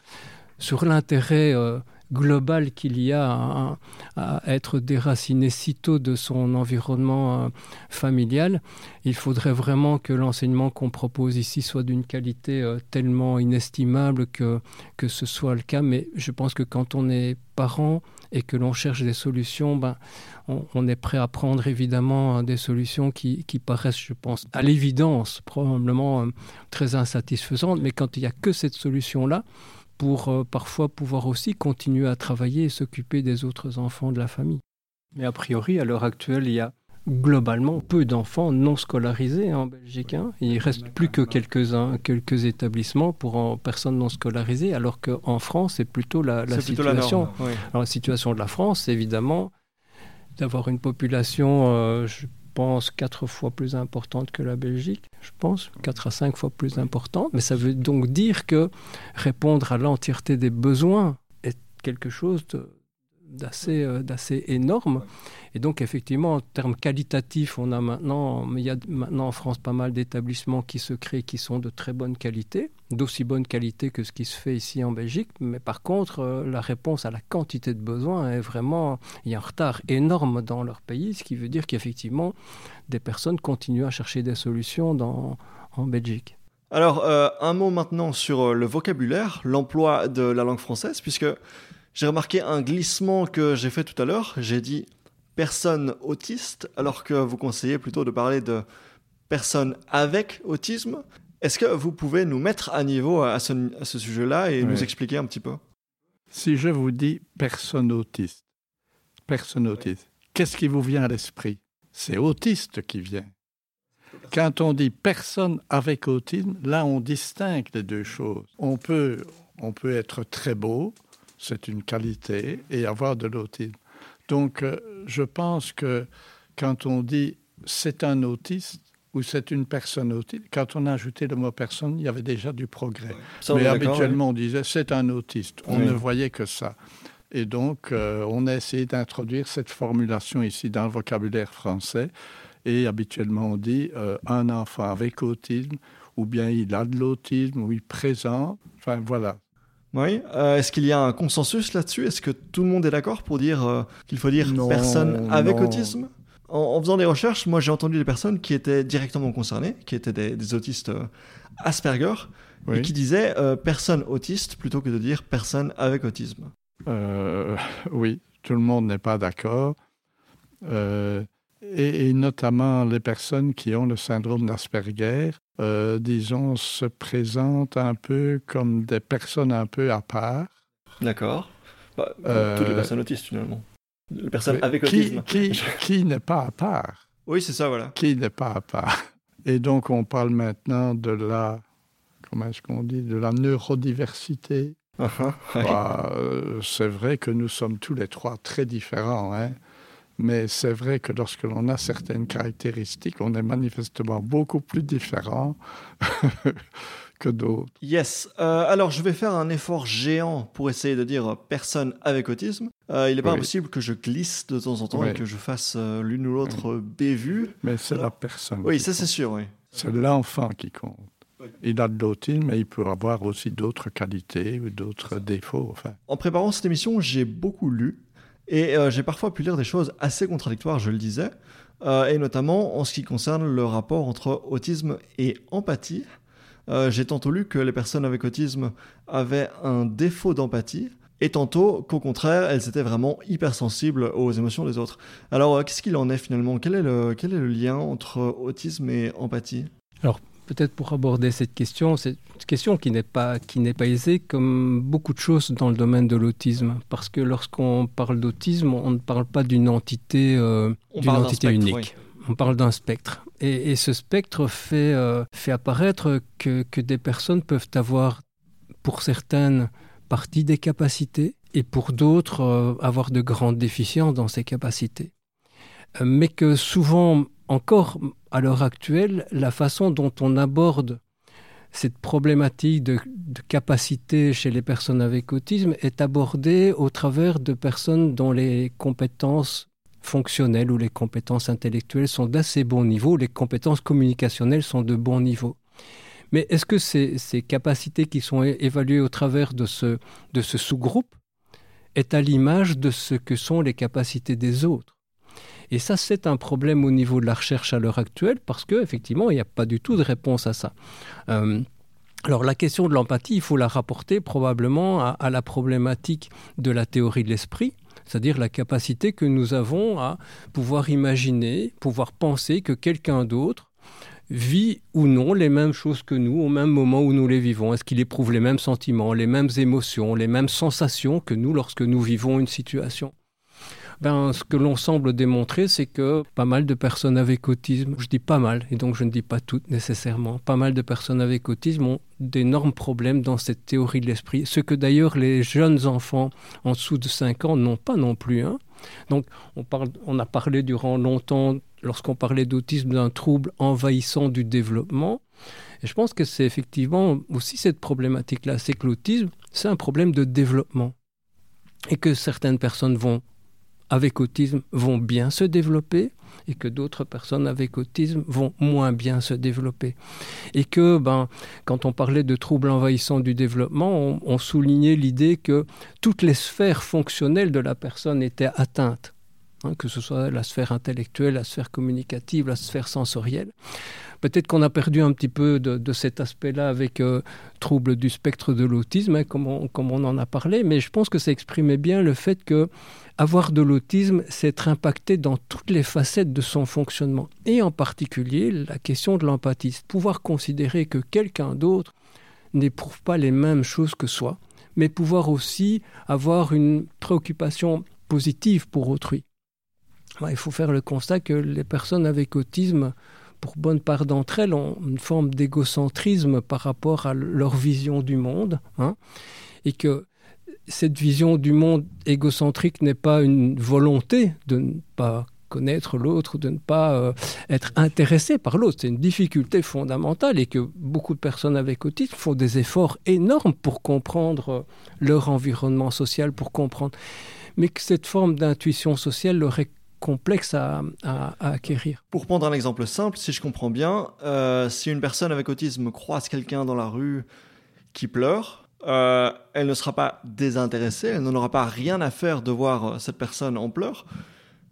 Speaker 12: sur l'intérêt euh, global qu'il y a à, être déraciné si tôt de son environnement euh, familial, il faudrait vraiment que l'enseignement qu'on propose ici soit d'une qualité euh, tellement inestimable que, que ce soit le cas. Mais je pense que quand on est parent et que l'on cherche des solutions, ben, on, est prêt à prendre évidemment des solutions qui, qui paraissent, je pense, à l'évidence, probablement euh, très insatisfaisantes. Mais quand il n'y a que cette solution-là, pour euh, parfois pouvoir aussi continuer à travailler et s'occuper des autres enfants de la famille. Mais a priori, à l'heure actuelle, il y a globalement peu d'enfants non scolarisés en Belgique. Hein. Il reste plus que quelques-uns, quelques établissements pour personnes non scolarisées, alors qu'en France, c'est plutôt la, situation. la situation de la France, évidemment, d'avoir une population, euh, pense, quatre fois plus importante que la Belgique, je pense, quatre à cinq fois plus importante. Mais ça veut donc dire que répondre à l'entièreté des besoins est quelque chose d'assez euh, d'assez énorme. Et donc, effectivement, en termes qualitatifs, on a maintenant, il y a maintenant en France pas mal d'établissements qui se créent qui sont de très bonne qualité, d'aussi bonne qualité que ce qui se fait ici en Belgique. Mais par contre, euh, la réponse à la quantité de besoins est vraiment, il y a un retard énorme dans leur pays, ce qui veut dire qu'effectivement, des personnes continuent à chercher des solutions dans, en Belgique.
Speaker 1: Alors, euh, un mot maintenant sur le vocabulaire, l'emploi de la langue française, puisque j'ai remarqué un glissement que j'ai fait tout à l'heure. J'ai dit personnes autistes, alors que vous conseillez plutôt de parler de personnes avec autisme. Est-ce que vous pouvez nous mettre à niveau à ce, sujet-là et nous expliquer un petit peu?
Speaker 11: Si je vous dis personne autiste, personne autiste, qu'est-ce qui vous vient à l'esprit? C'est autiste qui vient. Quand on dit personne avec autisme, là on distingue les deux choses. On peut, on peut être très beau, c'est une qualité, et avoir de l'autisme. Donc, euh, je pense que quand on dit c'est un autiste ou c'est une personne autiste, quand on a ajouté le mot personne, il y avait déjà du progrès. Mais habituellement, on disait c'est un autiste. On ne voyait que ça. Et donc, euh, on a essayé d'introduire cette formulation ici dans le vocabulaire français. Et habituellement, on dit euh, un enfant avec autisme, ou bien il a de l'autisme, ou il présente. Enfin, voilà.
Speaker 1: Oui. Euh, est-ce qu'il y a un consensus là-dessus? Est-ce que tout le monde est d'accord pour dire euh, qu'il faut dire personne avec autisme? En, faisant des recherches, moi j'ai entendu des personnes qui étaient directement concernées, qui étaient des, autistes euh, Asperger, et qui disaient personne autiste plutôt que de dire personne avec autisme.
Speaker 11: oui, tout le monde n'est pas d'accord. Et, notamment les personnes qui ont le syndrome d'Asperger euh, disons, se présentent un peu comme des personnes un peu à part.
Speaker 1: D'accord. Bah, euh, toutes les personnes autistes, finalement. Les personnes avec autisme.
Speaker 11: Qui, qui n'est pas à part
Speaker 1: Oui, c'est ça, voilà.
Speaker 11: Qui n'est pas à part Et donc, on parle maintenant de la, comment est-ce qu'on dit, de la neurodiversité.
Speaker 1: Uh -huh, ouais.
Speaker 11: bah, euh, c'est vrai que nous sommes tous les trois très différents, hein? Mais c'est vrai que lorsque l'on a certaines caractéristiques, on est manifestement beaucoup plus différents que d'autres.
Speaker 1: Yes. Euh, alors, je vais faire un effort géant pour essayer de dire personne avec autisme. Euh, il n'est pas
Speaker 11: Oui.
Speaker 1: impossible que je glisse de temps en temps
Speaker 11: Oui.
Speaker 1: et que je fasse euh, l'une ou l'autre bévue.
Speaker 11: Mais c'est la personne.
Speaker 1: Oui, ça c'est sûr, oui.
Speaker 11: C'est l'enfant qui compte. Il a de l'autisme, mais il peut avoir aussi d'autres qualités ou d'autres défauts. Enfin,
Speaker 1: En préparant cette émission, j'ai beaucoup lu et euh, j'ai parfois pu lire des choses assez contradictoires, je le disais, euh, et notamment en ce qui concerne le rapport entre autisme et empathie. Euh, j'ai tantôt lu que les personnes avec autisme avaient un défaut d'empathie et tantôt qu'au contraire, elles étaient vraiment hypersensibles aux émotions des autres. Alors, qu'est-ce qu'il en est finalement? Quel est, le, le lien entre autisme et empathie?
Speaker 12: Peut-être pour aborder cette question, c'est une question qui n'est pas, qui n'est pas aisée, comme beaucoup de choses dans le domaine de l'autisme. Parce que lorsqu'on parle d'autisme, on ne parle pas d'une entité, euh, d'une entité
Speaker 1: spectre,
Speaker 12: unique. On parle d'un spectre. Et, et ce spectre fait, euh, fait apparaître que, que des personnes peuvent avoir, pour certaines, partie des capacités, et pour d'autres, euh, avoir de grandes déficiences dans ces capacités. Euh, mais que souvent, encore à l'heure actuelle, la façon dont on aborde cette problématique de, capacité chez les personnes avec autisme est abordée au travers de personnes dont les compétences fonctionnelles ou les compétences intellectuelles sont d'assez bon niveau, les compétences communicationnelles sont de bon niveau. Mais est-ce que ces, capacités qui sont évaluées au travers de ce, de ce sous-groupe est à l'image de ce que sont les capacités des autres? Et ça, c'est un problème au niveau de la recherche à l'heure actuelle parce qu'effectivement, il n'y a pas du tout de réponse à ça. Euh, alors la question de l'empathie, il faut la rapporter probablement à, à la problématique de la théorie de l'esprit, c'est-à-dire la capacité que nous avons à pouvoir imaginer, pouvoir penser que quelqu'un d'autre vit ou non les mêmes choses que nous au même moment où nous les vivons. Est-ce qu'il éprouve les mêmes sentiments, les mêmes émotions, les mêmes sensations que nous lorsque nous vivons une situation? Ben, ce que l'on semble démontrer, c'est que pas mal de personnes avec autisme, je dis pas mal, et donc je ne dis pas toutes nécessairement, pas mal de personnes avec autisme ont d'énormes problèmes dans cette théorie de l'esprit, ce que d'ailleurs les jeunes enfants en dessous de 5 ans n'ont pas non plus. Hein. Donc on, parle, on a parlé durant longtemps, lorsqu'on parlait d'autisme, d'un trouble envahissant du développement. Et je pense que c'est effectivement aussi cette problématique-là, c'est que l'autisme, c'est un problème de développement. Et que certaines personnes vont avec autisme vont bien se développer et que d'autres personnes avec autisme vont moins bien se développer. Et que ben, quand on parlait de troubles envahissants du développement, on, soulignait l'idée que toutes les sphères fonctionnelles de la personne étaient atteintes, hein, que ce soit la sphère intellectuelle, la sphère communicative, la sphère sensorielle. Peut-être qu'on a perdu un petit peu de, cet aspect-là avec euh, troubles du spectre de l'autisme, hein, comme, comme on en a parlé, mais je pense que ça exprimait bien le fait que avoir de l'autisme, c'est être impacté dans toutes les facettes de son fonctionnement, et en particulier la question de l'empathie, pouvoir considérer que quelqu'un d'autre n'éprouve pas les mêmes choses que soi, mais pouvoir aussi avoir une préoccupation positive pour autrui. Il faut faire le constat que les personnes avec autisme, pour bonne part d'entre elles, ont une forme d'égocentrisme par rapport à leur vision du monde, hein, et que cette vision du monde égocentrique n'est pas une volonté de ne pas connaître l'autre, de ne pas euh, être intéressé par l'autre. C'est une difficulté fondamentale et que beaucoup de personnes avec autisme font des efforts énormes pour comprendre leur environnement social, pour comprendre. Mais que cette forme d'intuition sociale leur est complexe à, acquérir.
Speaker 1: Pour prendre un exemple simple, si je comprends bien, euh, si une personne avec autisme croise quelqu'un dans la rue qui pleure, euh, elle ne sera pas désintéressée, elle n'en aura pas rien à faire de voir cette personne en pleurs,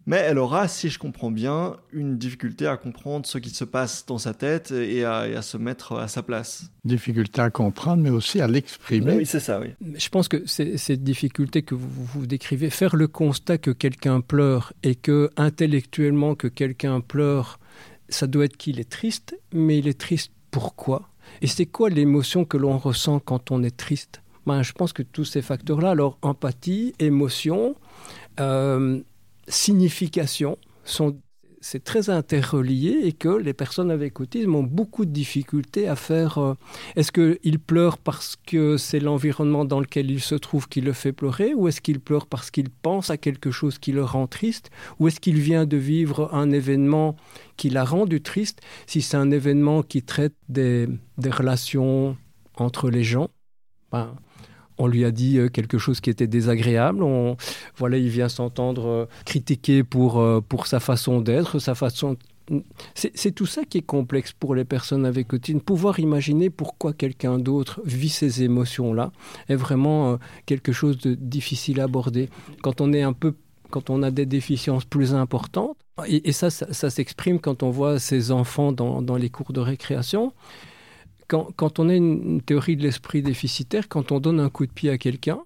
Speaker 1: mais elle aura, si je comprends bien, une difficulté à comprendre ce qui se passe dans sa tête et à, et à se mettre à sa place.
Speaker 11: Difficulté à comprendre, mais aussi à l'exprimer.
Speaker 1: Oui, c'est ça, oui.
Speaker 12: Je pense que c'est cette difficulté que vous, vous décrivez, faire le constat que quelqu'un pleure et que intellectuellement que quelqu'un pleure, ça doit être qu'il est triste, mais il est triste pourquoi? Et c'est quoi l'émotion que l'on ressent quand on est triste? Ben, Je pense que tous ces facteurs-là, alors empathie, émotion, euh, signification, sont, c'est très interrelié et que les personnes avec autisme ont beaucoup de difficultés à faire. Euh, est-ce qu'ils pleurent parce que c'est l'environnement dans lequel ils se trouvent qui le fait pleurer ou est-ce qu'ils pleurent parce qu'ils pensent à quelque chose qui le rend triste ou est-ce qu'il vient de vivre un événement qui l'a rendu triste Si c'est un événement qui traite des, des relations entre les gens, ben, on lui a dit euh, quelque chose qui était désagréable. On, voilà, il vient s'entendre euh, critiquer pour, euh, pour sa façon d'être, sa façon. C'est tout ça qui est complexe pour les personnes avec autisme. Pouvoir imaginer pourquoi quelqu'un d'autre vit ces émotions-là est vraiment quelque chose de difficile à aborder. Quand on est un peu quand on a des déficiences plus importantes, et, ça, ça, s'exprime quand on voit ces enfants dans, dans les cours de récréation, quand, on a une, théorie de l'esprit déficitaire, quand on donne un coup de pied à quelqu'un,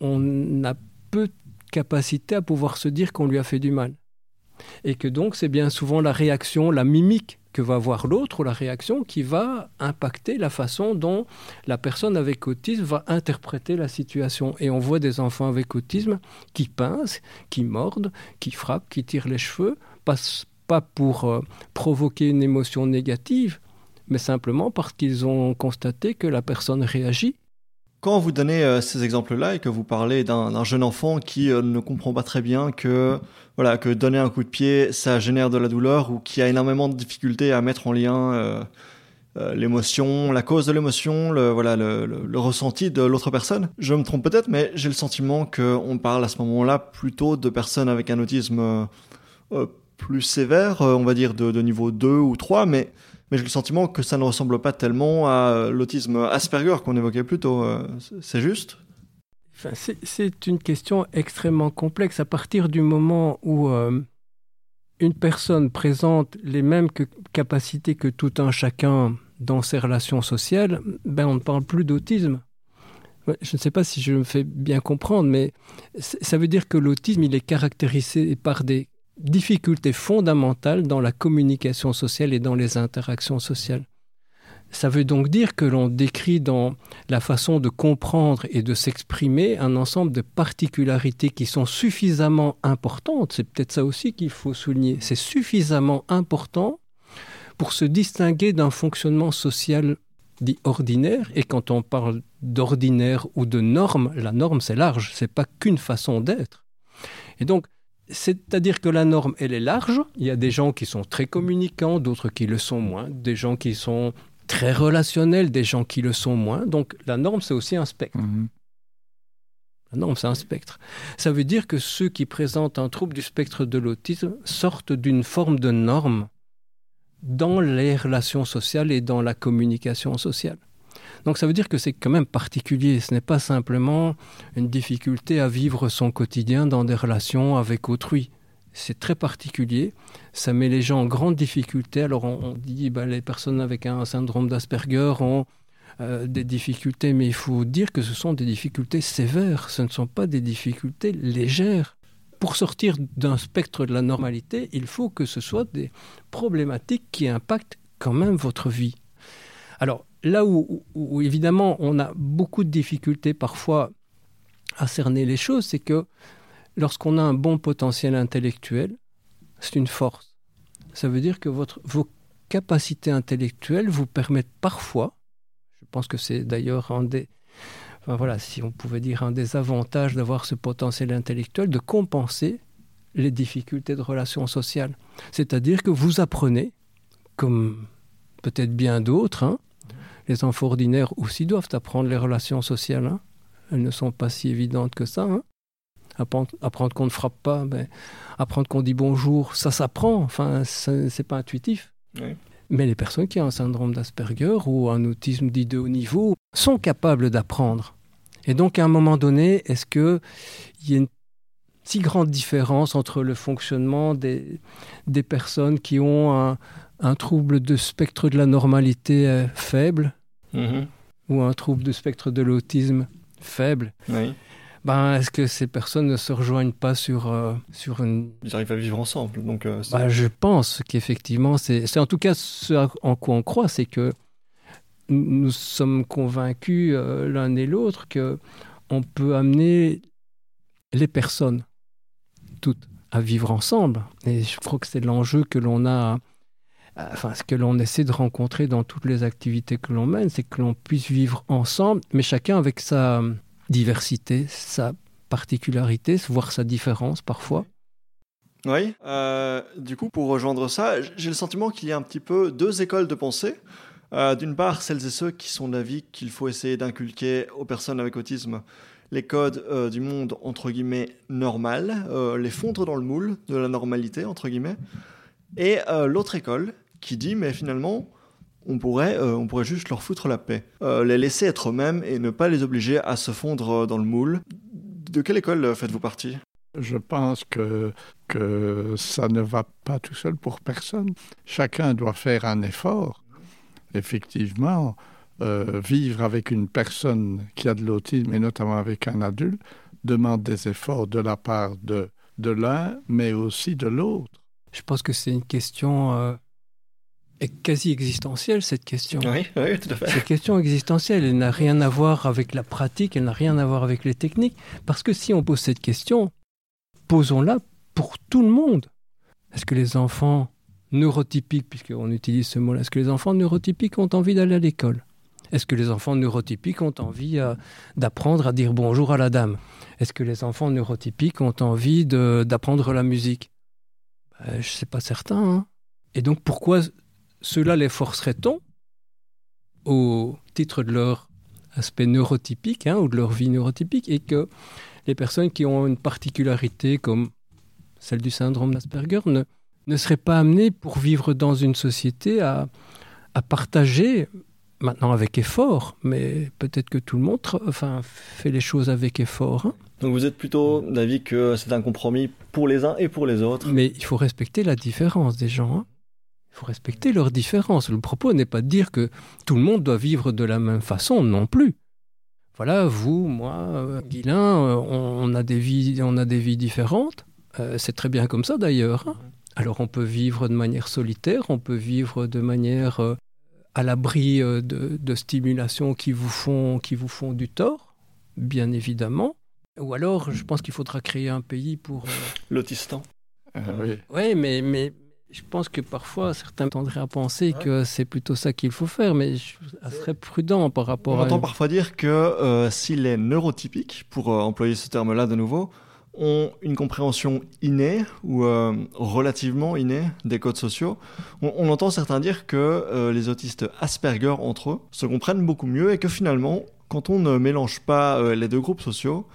Speaker 12: on a peu de capacité à pouvoir se dire qu'on lui a fait du mal. Et que donc c'est bien souvent la réaction, la mimique que va voir l'autre la réaction qui va impacter la façon dont la personne avec autisme va interpréter la situation. Et on voit des enfants avec autisme qui pincent, qui mordent, qui frappent, qui tirent les cheveux, pas, pas pour euh, provoquer une émotion négative, mais simplement parce qu'ils ont constaté que la personne réagit.
Speaker 1: Quand vous donnez euh, ces exemples-là et que vous parlez d'un jeune enfant qui euh, ne comprend pas très bien que voilà que donner un coup de pied ça génère de la douleur ou qui a énormément de difficultés à mettre en lien euh, l'émotion, la cause de l'émotion, le, voilà, le, ressenti de l'autre personne. Je me trompe peut-être, mais j'ai le sentiment qu'on parle à ce moment-là plutôt de personnes avec un autisme plus sévère, on va dire de, de niveau 2 ou 3, mais mais j'ai le sentiment que ça ne ressemble pas tellement à euh, l'autisme Asperger qu'on évoquait plus tôt. Euh, c'est juste?
Speaker 12: C'est une question extrêmement complexe. À partir du moment où euh, une personne présente les mêmes capacités que tout un chacun dans ses relations sociales, ben on ne parle plus d'autisme. Je ne sais pas si je me fais bien comprendre, mais ça veut dire que l'autisme, il est caractérisé par des difficultés fondamentales dans la communication sociale et dans les interactions sociales. Ça veut donc dire que l'on décrit dans la façon de comprendre et de s'exprimer un ensemble de particularités qui sont suffisamment importantes, c'est peut-être ça aussi qu'il faut souligner, c'est suffisamment important pour se distinguer d'un fonctionnement social dit ordinaire, et quand on parle d'ordinaire ou de norme, la norme c'est large, c'est pas qu'une façon d'être. Et donc, c'est-à-dire que la norme, elle est large. Il y a des gens qui sont très communicants, d'autres qui le sont moins, des gens qui sont très relationnels, des gens qui le sont moins. Donc la norme, c'est aussi un spectre. Mhm. La norme, c'est un spectre. Ça veut dire que ceux qui présentent un trouble du spectre de l'autisme sortent d'une forme de norme dans les relations sociales et dans la communication sociale. Donc ça veut dire que c'est quand même particulier. Ce n'est pas simplement une difficulté à vivre son quotidien dans des relations avec autrui. C'est très particulier. Ça met les gens en grande difficulté. Alors on, dit bah, les personnes avec un syndrome d'Asperger ont euh, des difficultés, mais il faut dire que ce sont des difficultés sévères. Ce ne sont pas des difficultés légères pour sortir d'un spectre de la normalité, il faut que ce soit des problématiques qui impactent quand même votre vie. Alors, là où, évidemment on a beaucoup de difficultés parfois à cerner les choses, c'est que lorsqu'on a un bon potentiel intellectuel, c'est une force. Ça veut dire que votre, vos capacités intellectuelles vous permettent parfois, je pense que c'est d'ailleurs un des, voilà, si on pouvait dire un des avantages d'avoir ce potentiel intellectuel, de compenser les difficultés de relations sociales. C'est-à-dire que vous apprenez, comme peut-être bien d'autres, hein, les enfants ordinaires aussi doivent apprendre les relations sociales. Hein. Elles ne sont pas si évidentes que ça. Hein. Apprendre, qu'on ne frappe pas, mais ben, apprendre qu'on dit bonjour, ça s'apprend. Enfin, c'est pas intuitif. Mais les personnes qui ont un syndrome d'Asperger ou un autisme dit de haut niveau sont capables d'apprendre. Et donc, à un moment donné, est-ce qu'il y a une si grande différence entre le fonctionnement des, des personnes qui ont un, un trouble de spectre de la normalité euh, faible Mhm. ou un trouble du spectre de l'autisme faible, ben, est-ce que ces personnes ne se rejoignent pas sur, euh, sur une...
Speaker 1: Ils arrivent à vivre ensemble. Donc, euh,
Speaker 12: ben, je pense qu'effectivement, c'est en tout cas ce en quoi on croit, c'est que nous sommes convaincus euh, l'un et l'autre que on peut amener les personnes, toutes, à vivre ensemble. Et je crois que c'est l'enjeu que l'on a, enfin ce que l'on essaie de rencontrer dans toutes les activités que l'on mène, c'est que l'on puisse vivre ensemble, mais chacun avec sa diversité, sa particularité, voir sa différence parfois.
Speaker 1: Oui, euh, du coup, pour rejoindre ça, j'ai le sentiment qu'il y a un petit peu deux écoles de pensée. Euh, d'une part, celles et ceux qui sont d'avis qu'il faut essayer d'inculquer aux personnes avec autisme les codes euh, du monde entre guillemets normal, les fondre dans le moule de la normalité entre guillemets, et l'autre école qui dit mais finalement on pourrait, on pourrait juste leur foutre la paix, les laisser être eux-mêmes et ne pas les obliger à se fondre dans le moule. De quelle école faites-vous partie?
Speaker 11: Je pense que, que ça ne va pas tout seul pour personne. Chacun doit faire un effort. Effectivement, euh, vivre avec une personne qui a de l'autisme, et notamment avec un adulte, demande des efforts de la part de, de l'un, mais aussi de l'autre.
Speaker 12: Je pense que c'est une question euh, quasi existentielle, cette question.
Speaker 1: Oui, oui tout à fait.
Speaker 12: Cette question existentielle, elle n'a rien à voir avec la pratique, elle n'a rien à voir avec les techniques. Parce que si on pose cette question, posons-la pour tout le monde. Est-ce que les enfants neurotypiques, puisqu'on utilise ce mot-là, est-ce que les enfants neurotypiques ont envie d'aller à l'école? Est-ce que les enfants neurotypiques ont envie euh, d'apprendre à dire bonjour à la dame? Est-ce que les enfants neurotypiques ont envie d'apprendre la musique? Ben, Je ne sais pas certain. Hein. Et donc pourquoi cela les forcerait-on au titre de leur aspect neurotypique hein, ou de leur vie neurotypique et que les personnes qui ont une particularité comme celle du syndrome d'Asperger ne, ne seraient pas amenées pour vivre dans une société à, à partager, maintenant avec effort, mais peut-être que tout le monde enfin, fait les choses avec effort. Hein.
Speaker 1: Donc vous êtes plutôt d'avis que c'est un compromis pour les uns et pour les autres
Speaker 12: Mais il faut respecter la différence des gens. Hein. Faut respecter leurs différences. Le propos n'est pas de dire que tout le monde doit vivre de la même façon non plus voilà, vous, moi, euh, Guilin, euh, on, a des vies, on a des vies différentes. Euh, c'est très bien comme ça d'ailleurs. Hein. Alors on peut vivre de manière solitaire, on peut vivre de manière à l'abri de, de stimulations qui vous, font, qui vous font du tort, bien évidemment. Ou alors, je pense qu'il faudra créer un pays pour...
Speaker 1: L'autistan.
Speaker 11: oui.
Speaker 12: oui, mais, mais je pense que parfois, certains tendraient à penser que c'est plutôt ça qu'il faut faire, mais je serais prudent par rapport
Speaker 1: On
Speaker 12: à...
Speaker 1: On entend parfois dire que euh, s'il est neurotypique, pour euh, employer ce terme-là de nouveau, ont une compréhension innée ou euh, relativement innée des codes sociaux. On, on entend certains dire que les autistes Asperger entre eux se comprennent beaucoup mieux et que finalement, quand on ne mélange pas les deux groupes sociaux,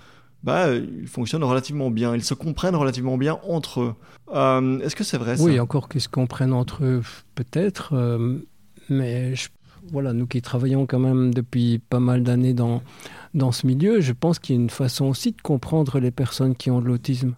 Speaker 1: bah, ils fonctionnent relativement bien, ils se comprennent relativement bien entre eux. Euh, est-ce que c'est vrai
Speaker 12: Oui, encore qu'ils se comprennent entre eux, peut-être, euh, mais voilà, nous qui travaillons quand même depuis pas mal d'années dans, dans ce milieu, je pense qu'il y a une façon aussi de comprendre les personnes qui ont de l'autisme.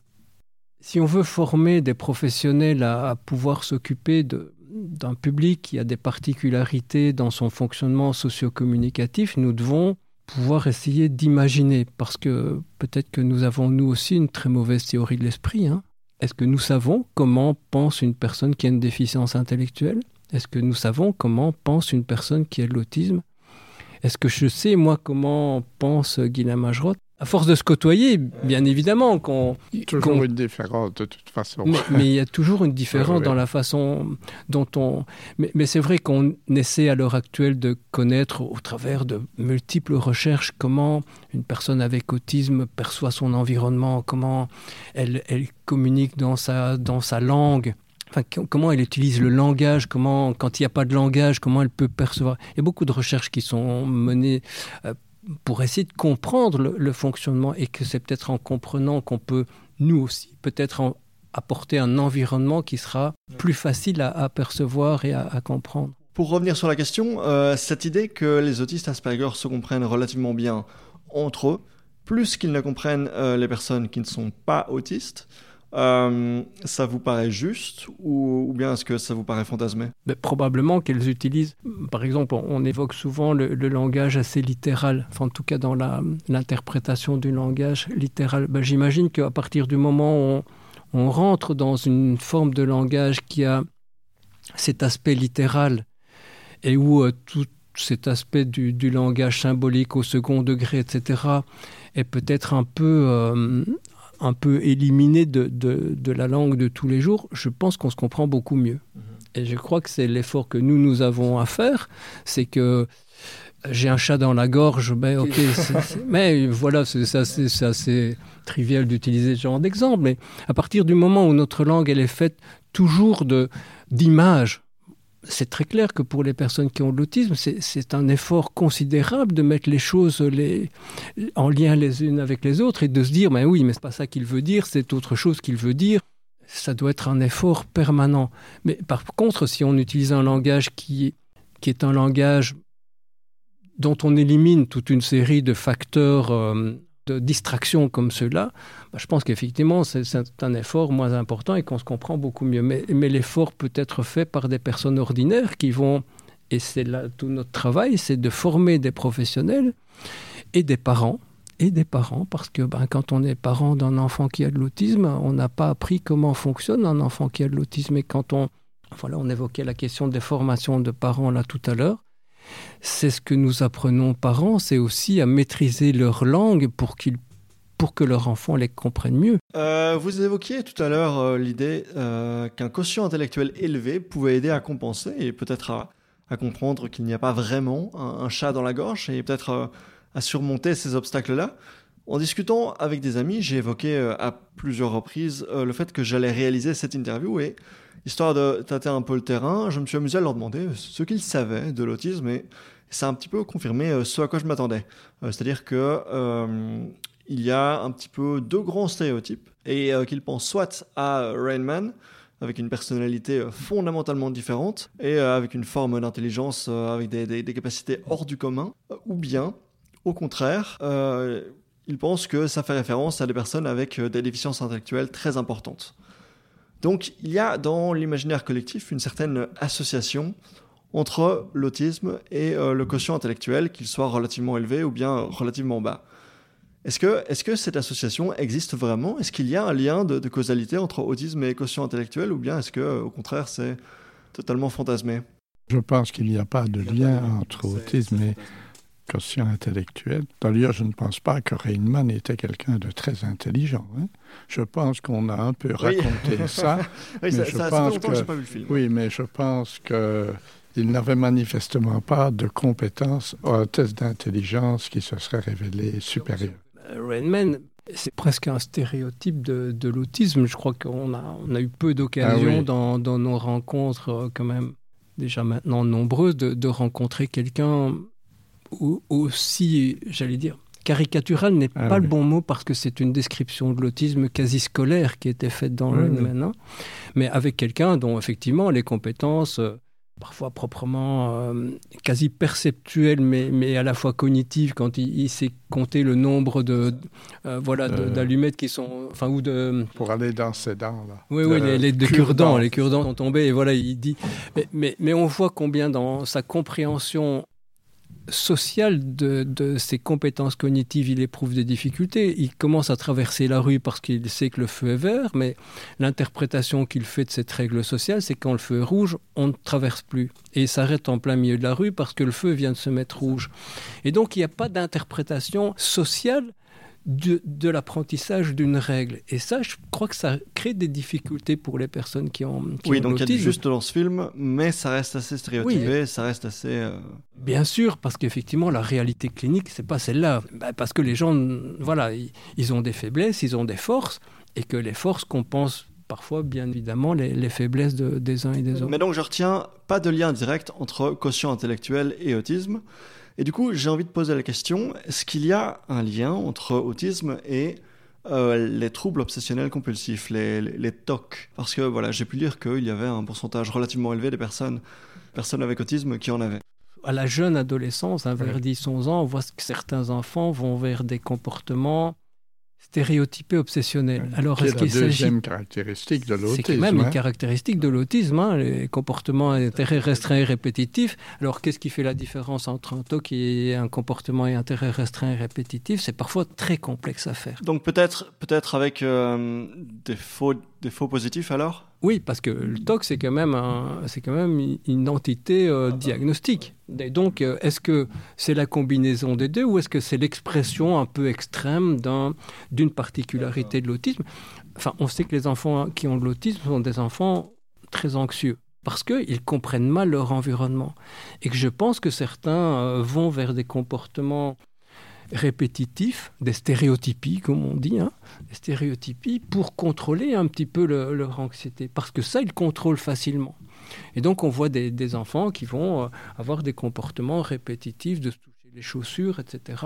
Speaker 12: Si on veut former des professionnels à, à pouvoir s'occuper d'un public qui a des particularités dans son fonctionnement socio-communicatif, nous devons pouvoir essayer d'imaginer, parce que peut-être que nous avons nous aussi une très mauvaise théorie de l'esprit. Hein. Est-ce que nous savons comment pense une personne qui a une déficience intellectuelle? Est-ce que nous savons comment pense une personne qui a de l'autisme? Est-ce que je sais, moi, comment pense Guillaume Majrot à force de se côtoyer, bien évidemment qu'on...
Speaker 11: Toujours une différence de toute façon.
Speaker 12: Mais, il y a toujours une différence dans la façon dont on... Mais, mais c'est vrai qu'on essaie à l'heure actuelle de connaître au travers de multiples recherches comment une personne avec autisme perçoit son environnement, comment elle, elle communique dans sa, dans sa langue. Enfin, comment elle utilise le langage, comment, quand il n'y a pas de langage, comment elle peut percevoir. Il y a beaucoup de recherches qui sont menées euh, pour essayer de comprendre le, fonctionnement et que c'est peut-être en comprenant qu'on peut, nous aussi, peut-être apporter un environnement qui sera plus facile à, percevoir et à, à, comprendre.
Speaker 1: Pour revenir sur la question, euh, cette idée que les autistes Asperger se comprennent relativement bien entre eux, plus qu'ils ne comprennent euh, les personnes qui ne sont pas autistes, euh, ça vous paraît juste ou, bien est-ce que ça vous paraît fantasmé?
Speaker 12: Mais Probablement qu'elles utilisent, par exemple, on, évoque souvent le, langage assez littéral, enfin, en tout cas dans l'interprétation du langage littéral. Ben, J'imagine qu'à partir du moment où on, rentre dans une forme de langage qui a cet aspect littéral et où euh, tout cet aspect du, du langage symbolique au second degré, etc., est peut-être un peu... Euh, un peu éliminée de, de, de, la langue de tous les jours, je pense qu'on se comprend beaucoup mieux. Et je crois que c'est l'effort que nous, nous avons à faire, c'est que j'ai un chat dans la gorge, ben ok, mais voilà, c'est assez, assez, trivial d'utiliser ce genre d'exemple, mais à partir du moment où notre langue, elle est faite toujours d'images, c'est très clair que pour les personnes qui ont de l'autisme, c'est un effort considérable de mettre les choses en lien les unes avec les autres et de se dire, mais oui, mais c'est pas ça qu'il veut dire, c'est autre chose qu'il veut dire. Ça doit être un effort permanent. Mais par contre, si on utilise un langage qui, qui est un langage dont on élimine toute une série de facteurs euh, de distraction comme ceux-là, bah, je pense qu'effectivement, c'est un effort moins important et qu'on se comprend beaucoup mieux. Mais, mais l'effort peut être fait par des personnes ordinaires qui vont, et c'est là tout notre travail, c'est de former des professionnels et des parents, et des parents, parce que ben, quand on est parent d'un enfant qui a de l'autisme, on n'a pas appris comment fonctionne un enfant qui a de l'autisme. Et quand on, voilà, on évoquait la question des formations de parents là tout à l'heure, c'est ce que nous apprenons parents, c'est aussi à maîtriser leur langue pour pour que leur enfant les comprenne mieux.
Speaker 1: Euh, vous évoquiez tout à l'heure euh, l'idée euh, qu'un quotient intellectuel élevé pouvait aider à compenser et peut-être à, à, comprendre qu'il n'y a pas vraiment un, un, chat dans la gorge et peut-être à surmonter ces obstacles-là. En discutant avec des amis, j'ai évoqué à plusieurs reprises le fait que j'allais réaliser cette interview et histoire de tâter un peu le terrain, je me suis amusé à leur demander ce qu'ils savaient de l'autisme et ça a un petit peu confirmé euh, ce à quoi je m'attendais. Euh, c'est-à-dire que euh, il y a un petit peu deux grands stéréotypes et qu'ils pensent soit à Rain Man avec une personnalité fondamentalement différente et avec une forme d'intelligence avec des, capacités hors du commun, ou bien au contraire, ils pensent que ça fait référence à des personnes avec des déficiences intellectuelles très importantes. Donc il y a dans l'imaginaire collectif une certaine association entre l'autisme et euh, le quotient intellectuel, qu'il soit relativement élevé ou bien relativement bas. Est-ce que, cette association existe vraiment? Est-ce qu'il y a un lien de, de, causalité entre autisme et quotient intellectuel ou bien est-ce que au contraire c'est totalement fantasmé?
Speaker 11: Je pense qu'il n'y a pas de lien entre autisme et quotient intellectuel. D'ailleurs, je ne pense pas que Rainman était quelqu'un de très intelligent. Hein. Je pense qu'on a un peu raconté
Speaker 1: oui.
Speaker 11: ça.
Speaker 1: oui, ça, je ça, pense que, pas vu le film.
Speaker 11: Oui, mais je pense que il n'avait manifestement pas de compétences ou un test d'intelligence qui se serait révélé supérieur.
Speaker 12: Rainman, c'est presque un stéréotype de, de l'autisme. Je crois qu'on a, on a eu peu d'occasions ah oui. dans, dans, nos rencontres, euh, quand même déjà maintenant nombreuses, de, de rencontrer quelqu'un aussi, j'allais dire, caricatural n'est ah pas oui. le bon mot parce que c'est une description de l'autisme quasi scolaire qui était faite dans oui, le maintenant, mais avec quelqu'un dont effectivement les compétences euh, parfois proprement euh, quasi perceptuelles mais, mais à la fois cognitives quand il, il sait compter le nombre de euh, voilà d'allumettes qui sont enfin ou de
Speaker 11: pour aller dans ses dents là.
Speaker 12: oui oui les, les de cure-dents les cure-dents sont tombés et voilà il dit mais, mais, mais on voit combien dans sa compréhension social de, ses compétences cognitives, il éprouve des difficultés. Il commence à traverser la rue parce qu'il sait que le feu est vert, mais l'interprétation qu'il fait de cette règle sociale, c'est quand le feu est rouge, on ne traverse plus. Et il s'arrête en plein milieu de la rue parce que le feu vient de se mettre rouge. Et donc il n'y a pas d'interprétation sociale de, de l'apprentissage d'une règle. Et ça, je crois que ça crée des difficultés pour les personnes qui ont. Qui
Speaker 1: oui,
Speaker 12: ont
Speaker 1: donc il y a juste dans ce film, mais ça reste assez stéréotypé, oui. ça reste assez. Euh...
Speaker 12: Bien sûr, parce qu'effectivement, la réalité clinique, c'est pas celle-là. Bah, parce que les gens, voilà, ils, ils ont des faiblesses, ils ont des forces, et que les forces compensent parfois, bien évidemment, les, les faiblesses de, des uns et des autres.
Speaker 1: Mais donc, je retiens pas de lien direct entre quotient intellectuel et autisme. Et du coup, j'ai envie de poser la question, est-ce qu'il y a un lien entre autisme et euh, les troubles obsessionnels compulsifs, les, les, les TOC? Parce que voilà, j'ai pu lire qu'il y avait un pourcentage relativement élevé des personnes, personnes avec autisme qui en avaient.
Speaker 12: À la jeune adolescence, hein, vers 10-11 ans, on voit que certains enfants vont vers des comportements stéréotypé obsessionnel.
Speaker 11: Alors, est-ce qu'il s'agit caractéristique de l'autisme
Speaker 12: C'est même hein? une caractéristique de l'autisme, hein, les comportements intérêt restreint et répétitif. Alors, qu'est-ce qui fait la différence entre un TOC et un comportement et intérêt restreint et répétitif C'est parfois très complexe à faire.
Speaker 1: Donc, peut-être peut-être avec euh, des, faux, faux positifs alors?
Speaker 12: Oui, parce que le TOC, c'est quand même, c'est quand même une entité euh, diagnostique. Et donc, euh, est-ce que c'est la combinaison des deux ou est-ce que c'est l'expression un peu extrême d'une particularité de l'autisme? Enfin, on sait que les enfants qui ont de l'autisme sont des enfants très anxieux parce qu'ils comprennent mal leur environnement. Et que je pense que certains euh, vont vers des comportements répétitifs, des stéréotypies, comme on dit, hein, des stéréotypies pour contrôler un petit peu leur anxiété. Parce que ça, ils contrôlent facilement. Et donc, on voit des, enfants qui vont euh, avoir des comportements répétitifs de se toucher les chaussures, etc.,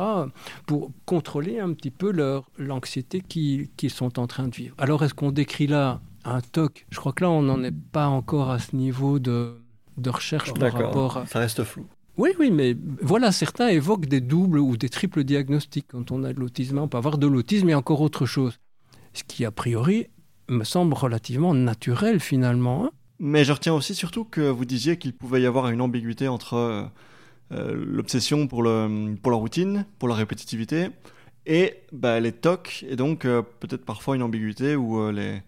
Speaker 12: pour contrôler un petit peu l'anxiété qu'ils sont en train de vivre. Alors, est-ce qu'on décrit là un TOC? Je crois que là, on n'en est pas encore à ce niveau de, de recherche par rapport à...
Speaker 1: Ça reste flou.
Speaker 12: Oui, oui, mais voilà, certains évoquent des doubles ou des triples diagnostics. Quand on a de l'autisme, on peut avoir de l'autisme et encore autre chose. Ce qui, a priori, me semble relativement naturel finalement. Hein.
Speaker 1: mais je retiens aussi surtout que vous disiez qu'il pouvait y avoir une ambiguïté entre euh, euh, l'obsession pour, le, pour la routine, pour la répétitivité, et bah, les TOC, et donc euh, peut-être parfois une ambiguïté où les,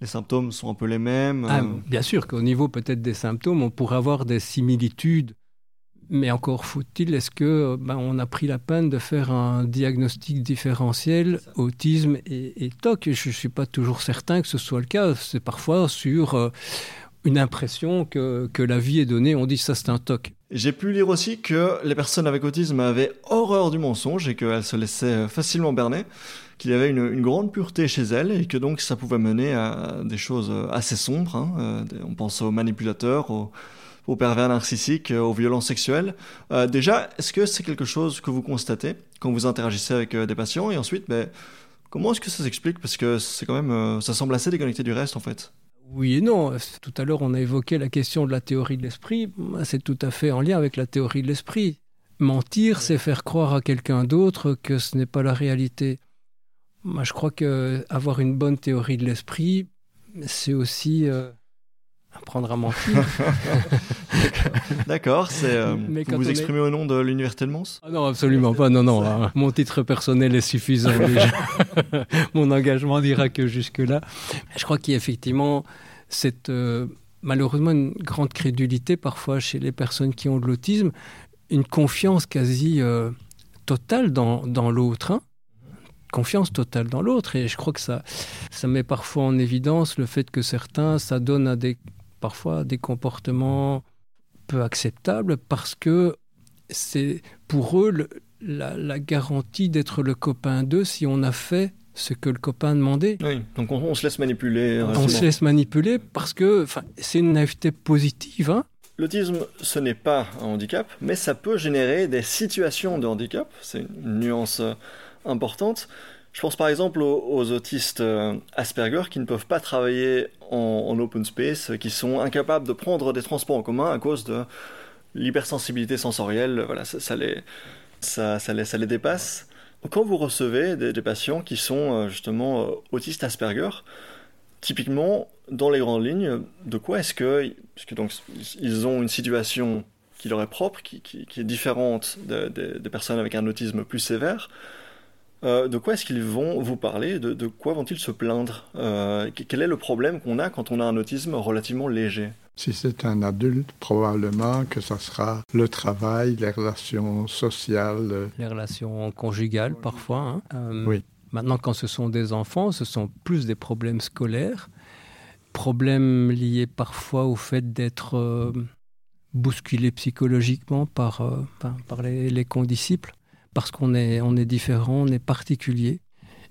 Speaker 1: les symptômes sont un peu les mêmes.
Speaker 12: Ah, bien sûr qu'au niveau peut-être des symptômes, on pourrait avoir des similitudes mais encore faut-il, est-ce que ben, on a pris la peine de faire un diagnostic différentiel autisme et, TOC? Je ne suis pas toujours certain que ce soit le cas. C'est parfois sur euh, une impression que, que, la vie est donnée, on dit ça c'est un TOC.
Speaker 1: J'ai pu lire aussi que les personnes avec autisme avaient horreur du mensonge et qu'elles se laissaient facilement berner, qu'il y avait une, une, grande pureté chez elles et que donc ça pouvait mener à des choses assez sombres. Hein. Euh, on pense aux manipulateurs, aux aux pervers narcissiques, euh, aux violences sexuelles. Euh, déjà, est-ce que c'est quelque chose que vous constatez quand vous interagissez avec euh, des patients? Et ensuite, ben, comment est-ce que ça s'explique? Parce que c'est quand même, ça semble assez déconnecté du reste en fait.
Speaker 12: Oui et non. Tout à l'heure, on a évoqué la question de la théorie de l'esprit. C'est tout à fait en lien avec la théorie de l'esprit. Mentir, c'est faire croire à quelqu'un d'autre que ce n'est pas la réalité. Moi, je crois que avoir une bonne théorie de l'esprit, c'est aussi apprendre à mentir.
Speaker 1: D'accord, c'est euh, vous vous exprimez au nom de l'université de Mons?
Speaker 12: Ah Non, absolument pas. Non, non, hein. mon titre personnel est suffisant déjà. mon engagement n'ira que jusque là. Je crois qu'il y a effectivement cette euh, malheureusement une grande crédulité parfois chez les personnes qui ont de l'autisme, une confiance quasi euh, totale dans, dans l'autre. Hein confiance totale dans l'autre. Et je crois que ça, ça met parfois en évidence le fait que certains s'adonnent à des parfois des comportements peu acceptables parce que c'est pour eux la, garantie d'être le copain d'eux si on a fait ce que le copain demandait.
Speaker 1: Oui, donc on, se laisse manipuler.
Speaker 12: On se laisse manipuler parce que c'est une naïveté positive. Hein.
Speaker 1: L'autisme, ce n'est pas un handicap, mais ça peut générer des situations de handicap. C'est une nuance euh, importante. Je pense par exemple aux, autistes euh, Asperger qui ne peuvent pas travailler en, open space, qui sont incapables de prendre des transports en commun à cause de l'hypersensibilité sensorielle. Voilà, ça, les, ça, ça les dépasse. Quand vous recevez des, patients qui sont euh, justement euh, autistes Asperger, typiquement, dans les grandes lignes, de quoi est-ce que, que donc, ils ont une situation qui leur est propre, qui, est différente des personnes avec un autisme plus sévère, euh, de quoi est-ce qu'ils vont vous parler de, quoi vont-ils se plaindre euh, Quel est le problème qu'on a quand on a un autisme relativement léger
Speaker 11: Si c'est un adulte, probablement que ça sera le travail, les relations sociales. Euh.
Speaker 12: Les relations conjugales parfois.
Speaker 11: Hein. oui.
Speaker 12: Maintenant, quand ce sont des enfants, ce sont plus des problèmes scolaires, problèmes liés parfois au fait d'être bousculé psychologiquement par, par les, les condisciples parce qu'on est, on est différent, on est particulier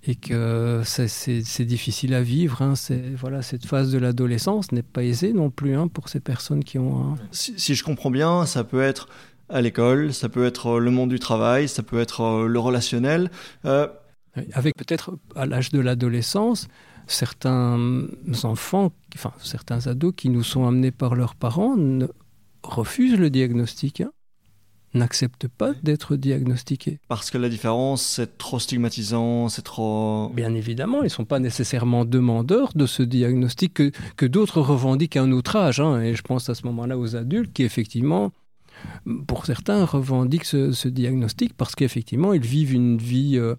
Speaker 12: et que c'est difficile à vivre. Hein. Voilà, cette phase de l'adolescence n'est pas aisée non plus hein, pour ces personnes qui ont...
Speaker 1: Si, je comprends bien, ça peut être à l'école, ça peut être le monde du travail, ça peut être euh, le relationnel.
Speaker 12: Euh, Avec peut-être à l'âge de l'adolescence, certains enfants, enfin certains ados qui nous sont amenés par leurs parents refusent le diagnostic. Hein n'acceptent pas d'être diagnostiqués.
Speaker 1: Parce que la différence, c'est trop stigmatisant, c'est trop...
Speaker 12: Bien évidemment, ils ne sont pas nécessairement demandeurs de ce diagnostic que, que d'autres revendiquent un outrage. Hein, et je pense à ce moment-là aux adultes qui, effectivement, pour certains, revendiquent ce, diagnostic parce qu'effectivement, ils vivent une vie... Euh,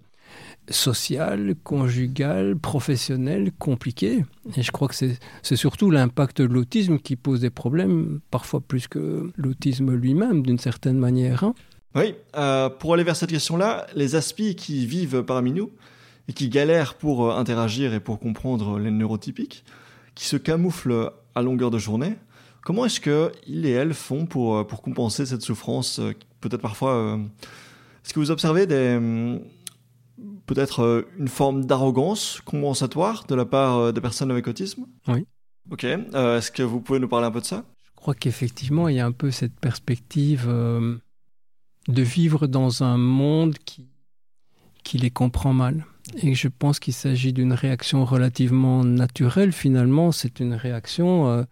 Speaker 12: social, conjugal, professionnel, compliqué. Et je crois que c'est surtout l'impact de l'autisme qui pose des problèmes, parfois plus que l'autisme lui-même, d'une certaine manière. Hein.
Speaker 1: Oui, euh, pour aller vers cette question-là, les aspis qui vivent parmi nous et qui galèrent pour euh, interagir et pour comprendre les neurotypiques, qui se camouflent à longueur de journée, comment est-ce qu'ils et elles font pour, euh, pour compenser cette souffrance Peut-être parfois... Est-ce que vous observez des, hum, peut-être euh, une forme d'arrogance compensatoire de la part euh, des personnes avec autisme
Speaker 12: Oui.
Speaker 1: Ok. Euh, est-ce que vous pouvez nous parler un peu de ça?
Speaker 12: Je crois qu'effectivement, il y a un peu cette perspective de vivre dans un monde qui, qui les comprend mal. Et je pense qu'il s'agit d'une réaction relativement naturelle finalement. C'est une réaction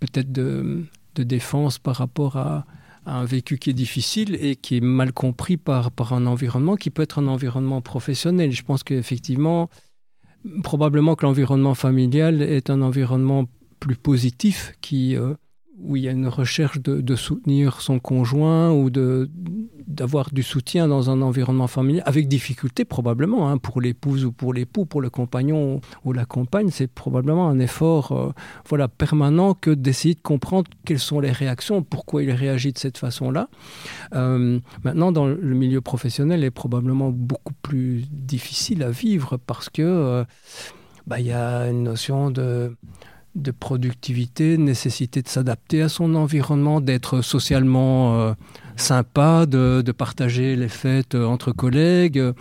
Speaker 12: peut-être de, de défense par rapport à, un vécu qui est difficile et qui est mal compris par, par un environnement qui peut être un environnement professionnel. Je pense qu'effectivement, probablement que l'environnement familial est un environnement plus positif qui, euh, où il y a une recherche de, soutenir son conjoint ou de d'avoir du soutien dans un environnement familial, avec difficulté probablement, hein, pour l'épouse ou pour l'époux, pour le compagnon ou la compagne, c'est probablement un effort euh, voilà, permanent que d'essayer de comprendre quelles sont les réactions, pourquoi il réagit de cette façon-là. Euh, maintenant, dans le milieu professionnel, est probablement beaucoup plus difficile à vivre parce que euh, bah, il y a une notion de de productivité, nécessité de s'adapter à son environnement, d'être socialement euh, sympa, de, partager les fêtes euh, entre collègues, euh,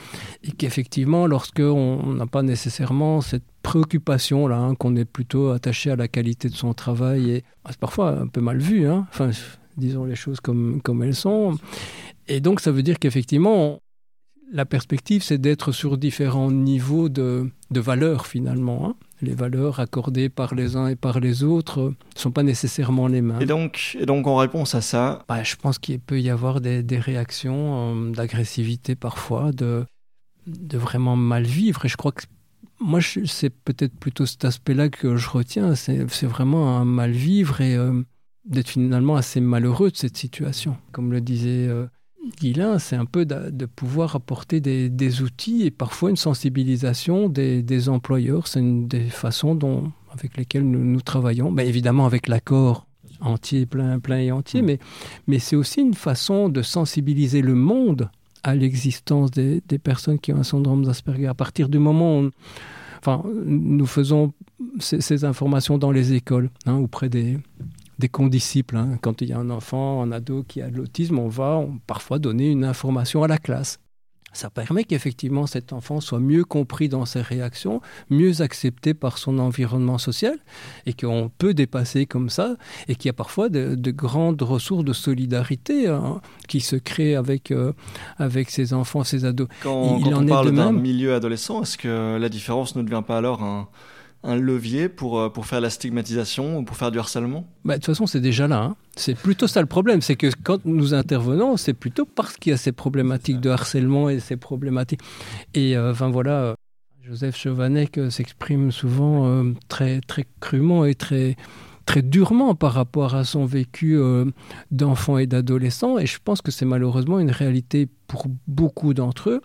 Speaker 12: et qu'effectivement, lorsqu'on n'a pas nécessairement cette préoccupation là, hein, qu'on est plutôt attaché à la qualité de son travail, et bah, c'est parfois un peu mal vu, hein, enfin, disons les choses comme, comme elles sont. Et donc, ça veut dire qu'effectivement, la perspective, c'est d'être sur différents niveaux de, de valeur finalement. Hein les valeurs accordées par les uns et par les autres ne sont pas nécessairement les mêmes.
Speaker 1: Et donc, et donc en réponse à ça?
Speaker 12: Bah, Je pense qu'il peut y avoir des, réactions euh, d'agressivité parfois, de, de vraiment mal vivre. Et je crois que moi, c'est peut-être plutôt cet aspect-là que je retiens. C'est vraiment un mal vivre et euh, d'être finalement assez malheureux de cette situation. Comme le disait... Euh, Guilain, c'est un peu de, pouvoir apporter des, outils et parfois une sensibilisation des, employeurs. C'est une des façons dont, avec lesquelles nous, travaillons. Mais évidemment, avec l'accord entier, plein, plein et entier, mm. mais, mais c'est aussi une façon de sensibiliser le monde à l'existence des, personnes qui ont un syndrome d'Asperger. À partir du moment où enfin, nous faisons ces, informations dans les écoles, hein, auprès des, des condisciples. Hein. Quand il y a un enfant, un ado qui a de l'autisme, on va parfois donner une information à la classe. Ça permet qu'effectivement cet enfant soit mieux compris dans ses réactions, mieux accepté par son environnement social, et qu'on peut dépasser comme ça, et qu'il y a parfois de, grandes ressources de solidarité hein, qui se créent avec, euh, avec ces enfants, ces ados.
Speaker 1: Quand, il, on parle d'un milieu adolescent, est-ce que la différence ne devient pas alors un, un levier pour, euh, pour faire la stigmatisation ou pour faire du harcèlement?
Speaker 12: Bah, De toute façon, c'est déjà là. Hein. C'est plutôt ça le problème. C'est que quand nous intervenons, c'est plutôt parce qu'il y a ces problématiques de harcèlement et ces problématiques. Et euh, enfin voilà, euh, Joseph Chovanec s'exprime souvent très, très crûment et très très durement par rapport à son vécu euh, d'enfant et d'adolescent. Et je pense que c'est malheureusement une réalité pour beaucoup d'entre eux.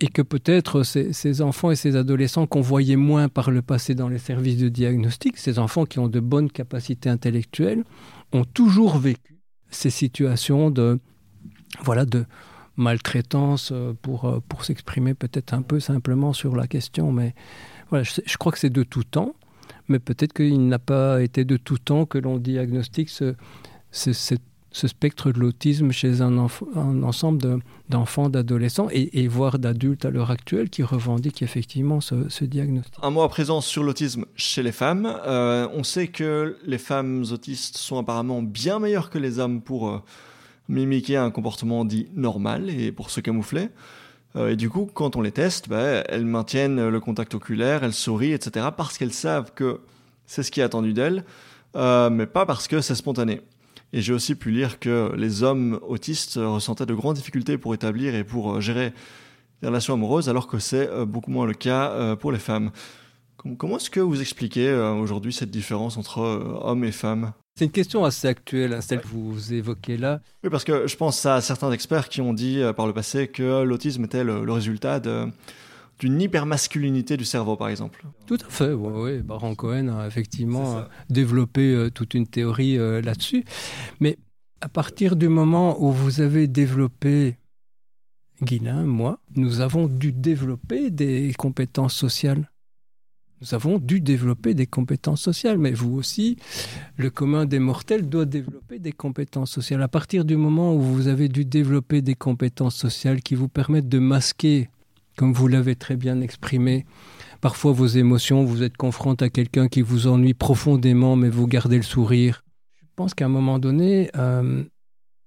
Speaker 12: Et que peut-être ces, enfants et ces adolescents qu'on voyait moins par le passé dans les services de diagnostic, ces enfants qui ont de bonnes capacités intellectuelles, ont toujours vécu ces situations de, voilà, de maltraitance euh, pour, euh, pour s'exprimer peut-être un peu simplement sur la question. Mais voilà, je crois que c'est de tout temps mais peut-être qu'il n'a pas été de tout temps que l'on diagnostique ce, spectre de l'autisme chez un, ensemble d'enfants, d'adolescents et, voire d'adultes à l'heure actuelle qui revendiquent effectivement ce, diagnostic.
Speaker 1: Un mot à présent sur l'autisme chez les femmes. Euh, on sait que les femmes autistes sont apparemment bien meilleures que les hommes pour euh, mimiquer un comportement dit normal et pour se camoufler. Euh, et du coup, quand on les teste, bah, elles maintiennent le contact oculaire, elles sourient, etc. parce qu'elles savent que c'est ce qui est attendu d'elles, euh, mais pas parce que c'est spontané. Et j'ai aussi pu lire que les hommes autistes ressentaient de grandes difficultés pour établir et pour euh, gérer les relations amoureuses, alors que c'est beaucoup moins le cas pour les femmes. Comment est-ce que vous expliquez euh, aujourd'hui cette différence entre euh, hommes et femmes?
Speaker 12: C'est une question assez actuelle, hein, celle que vous évoquez là.
Speaker 1: Oui, parce que je pense à certains experts qui ont dit euh, par le passé que l'autisme était le, le résultat de d'une hypermasculinité du cerveau, par exemple.
Speaker 12: Tout à fait, oui. Ouais. Baron Cohen a effectivement développé euh, toute une théorie euh, là-dessus. Mais à partir du moment où vous avez développé, Guilain, moi, nous avons dû développer des compétences sociales. Nous avons dû développer des compétences sociales, mais vous aussi, le commun des mortels doit développer des compétences sociales. À partir du moment où vous avez dû développer des compétences sociales qui vous permettent de masquer comme vous l'avez très bien exprimé, parfois vos émotions, vous êtes confronté à quelqu'un qui vous ennuie profondément, mais vous gardez le sourire. Je pense qu'à un moment donné, euh,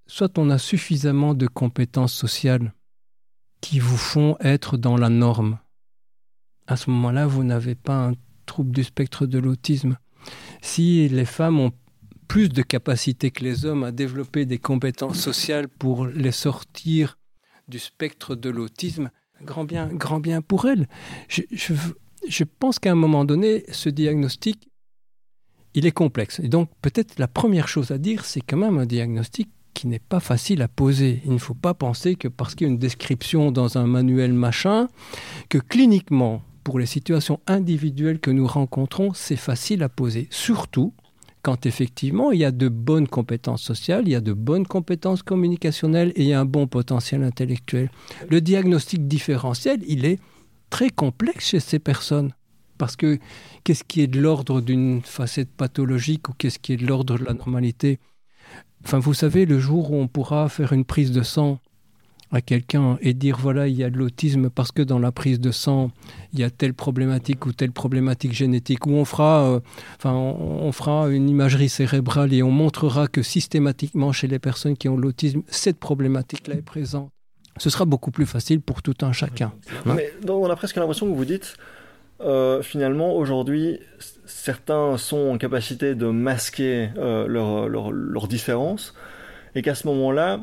Speaker 12: soit on a suffisamment de compétences sociales qui vous font être dans la norme. À ce moment-là, vous n'avez pas un trouble du spectre de l'autisme. Si les femmes ont plus de capacité que les hommes à développer des compétences sociales pour les sortir du spectre de l'autisme, grand bien, grand bien pour elle. Je, je, je pense qu'à un moment donné, ce diagnostic, il est complexe. Et donc, peut-être la première chose à dire, c'est quand même un diagnostic qui n'est pas facile à poser. Il ne faut pas penser que parce qu'il y a une description dans un manuel machin, que cliniquement, pour les situations individuelles que nous rencontrons, c'est facile à poser. Surtout quand effectivement il y a de bonnes compétences sociales, il y a de bonnes compétences communicationnelles et il y a un bon potentiel intellectuel. Le diagnostic différentiel, il est très complexe chez ces personnes. Parce que qu'est-ce qui est de l'ordre d'une facette pathologique ou qu'est-ce qui est de l'ordre de la normalité? Enfin, vous savez, le jour où on pourra faire une prise de sang à quelqu'un et dire voilà, il y a de l'autisme parce que dans la prise de sang, il y a telle problématique ou telle problématique génétique, où on fera, euh, enfin, on, on fera une imagerie cérébrale et on montrera que systématiquement chez les personnes qui ont l'autisme, cette problématique-là est présente. Ce sera beaucoup plus facile pour tout un chacun.
Speaker 1: Hein Mais donc, on a presque l'impression que vous dites, euh, finalement, aujourd'hui, certains sont en capacité de masquer euh, leurs leur, leur différences, et qu'à ce moment-là,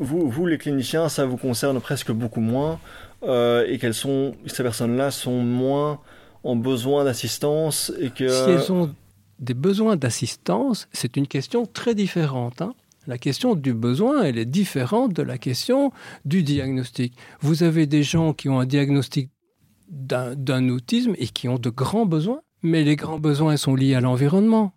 Speaker 1: vous, vous, les cliniciens, ça vous concerne presque beaucoup moins euh, et qu'elles sont, ces personnes-là sont moins en besoin d'assistance et que...
Speaker 12: Si elles ont des besoins d'assistance, c'est une question très différente. Hein la question du besoin, elle est différente de la question du diagnostic. Vous avez des gens qui ont un diagnostic d'un autisme et qui ont de grands besoins, mais les grands besoins sont liés à l'environnement.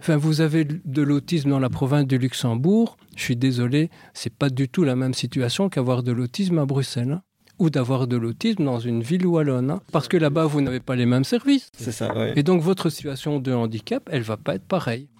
Speaker 12: Enfin, vous avez de l'autisme dans la province du Luxembourg. Je suis désolé, c'est pas du tout la même situation qu'avoir de l'autisme à Bruxelles. Hein, ou d'avoir de l'autisme dans une ville wallonne. Hein, parce que là-bas, vous n'avez pas les mêmes services.
Speaker 1: C'est ça, ouais.
Speaker 12: Et donc, votre situation de handicap, elle va pas être pareille.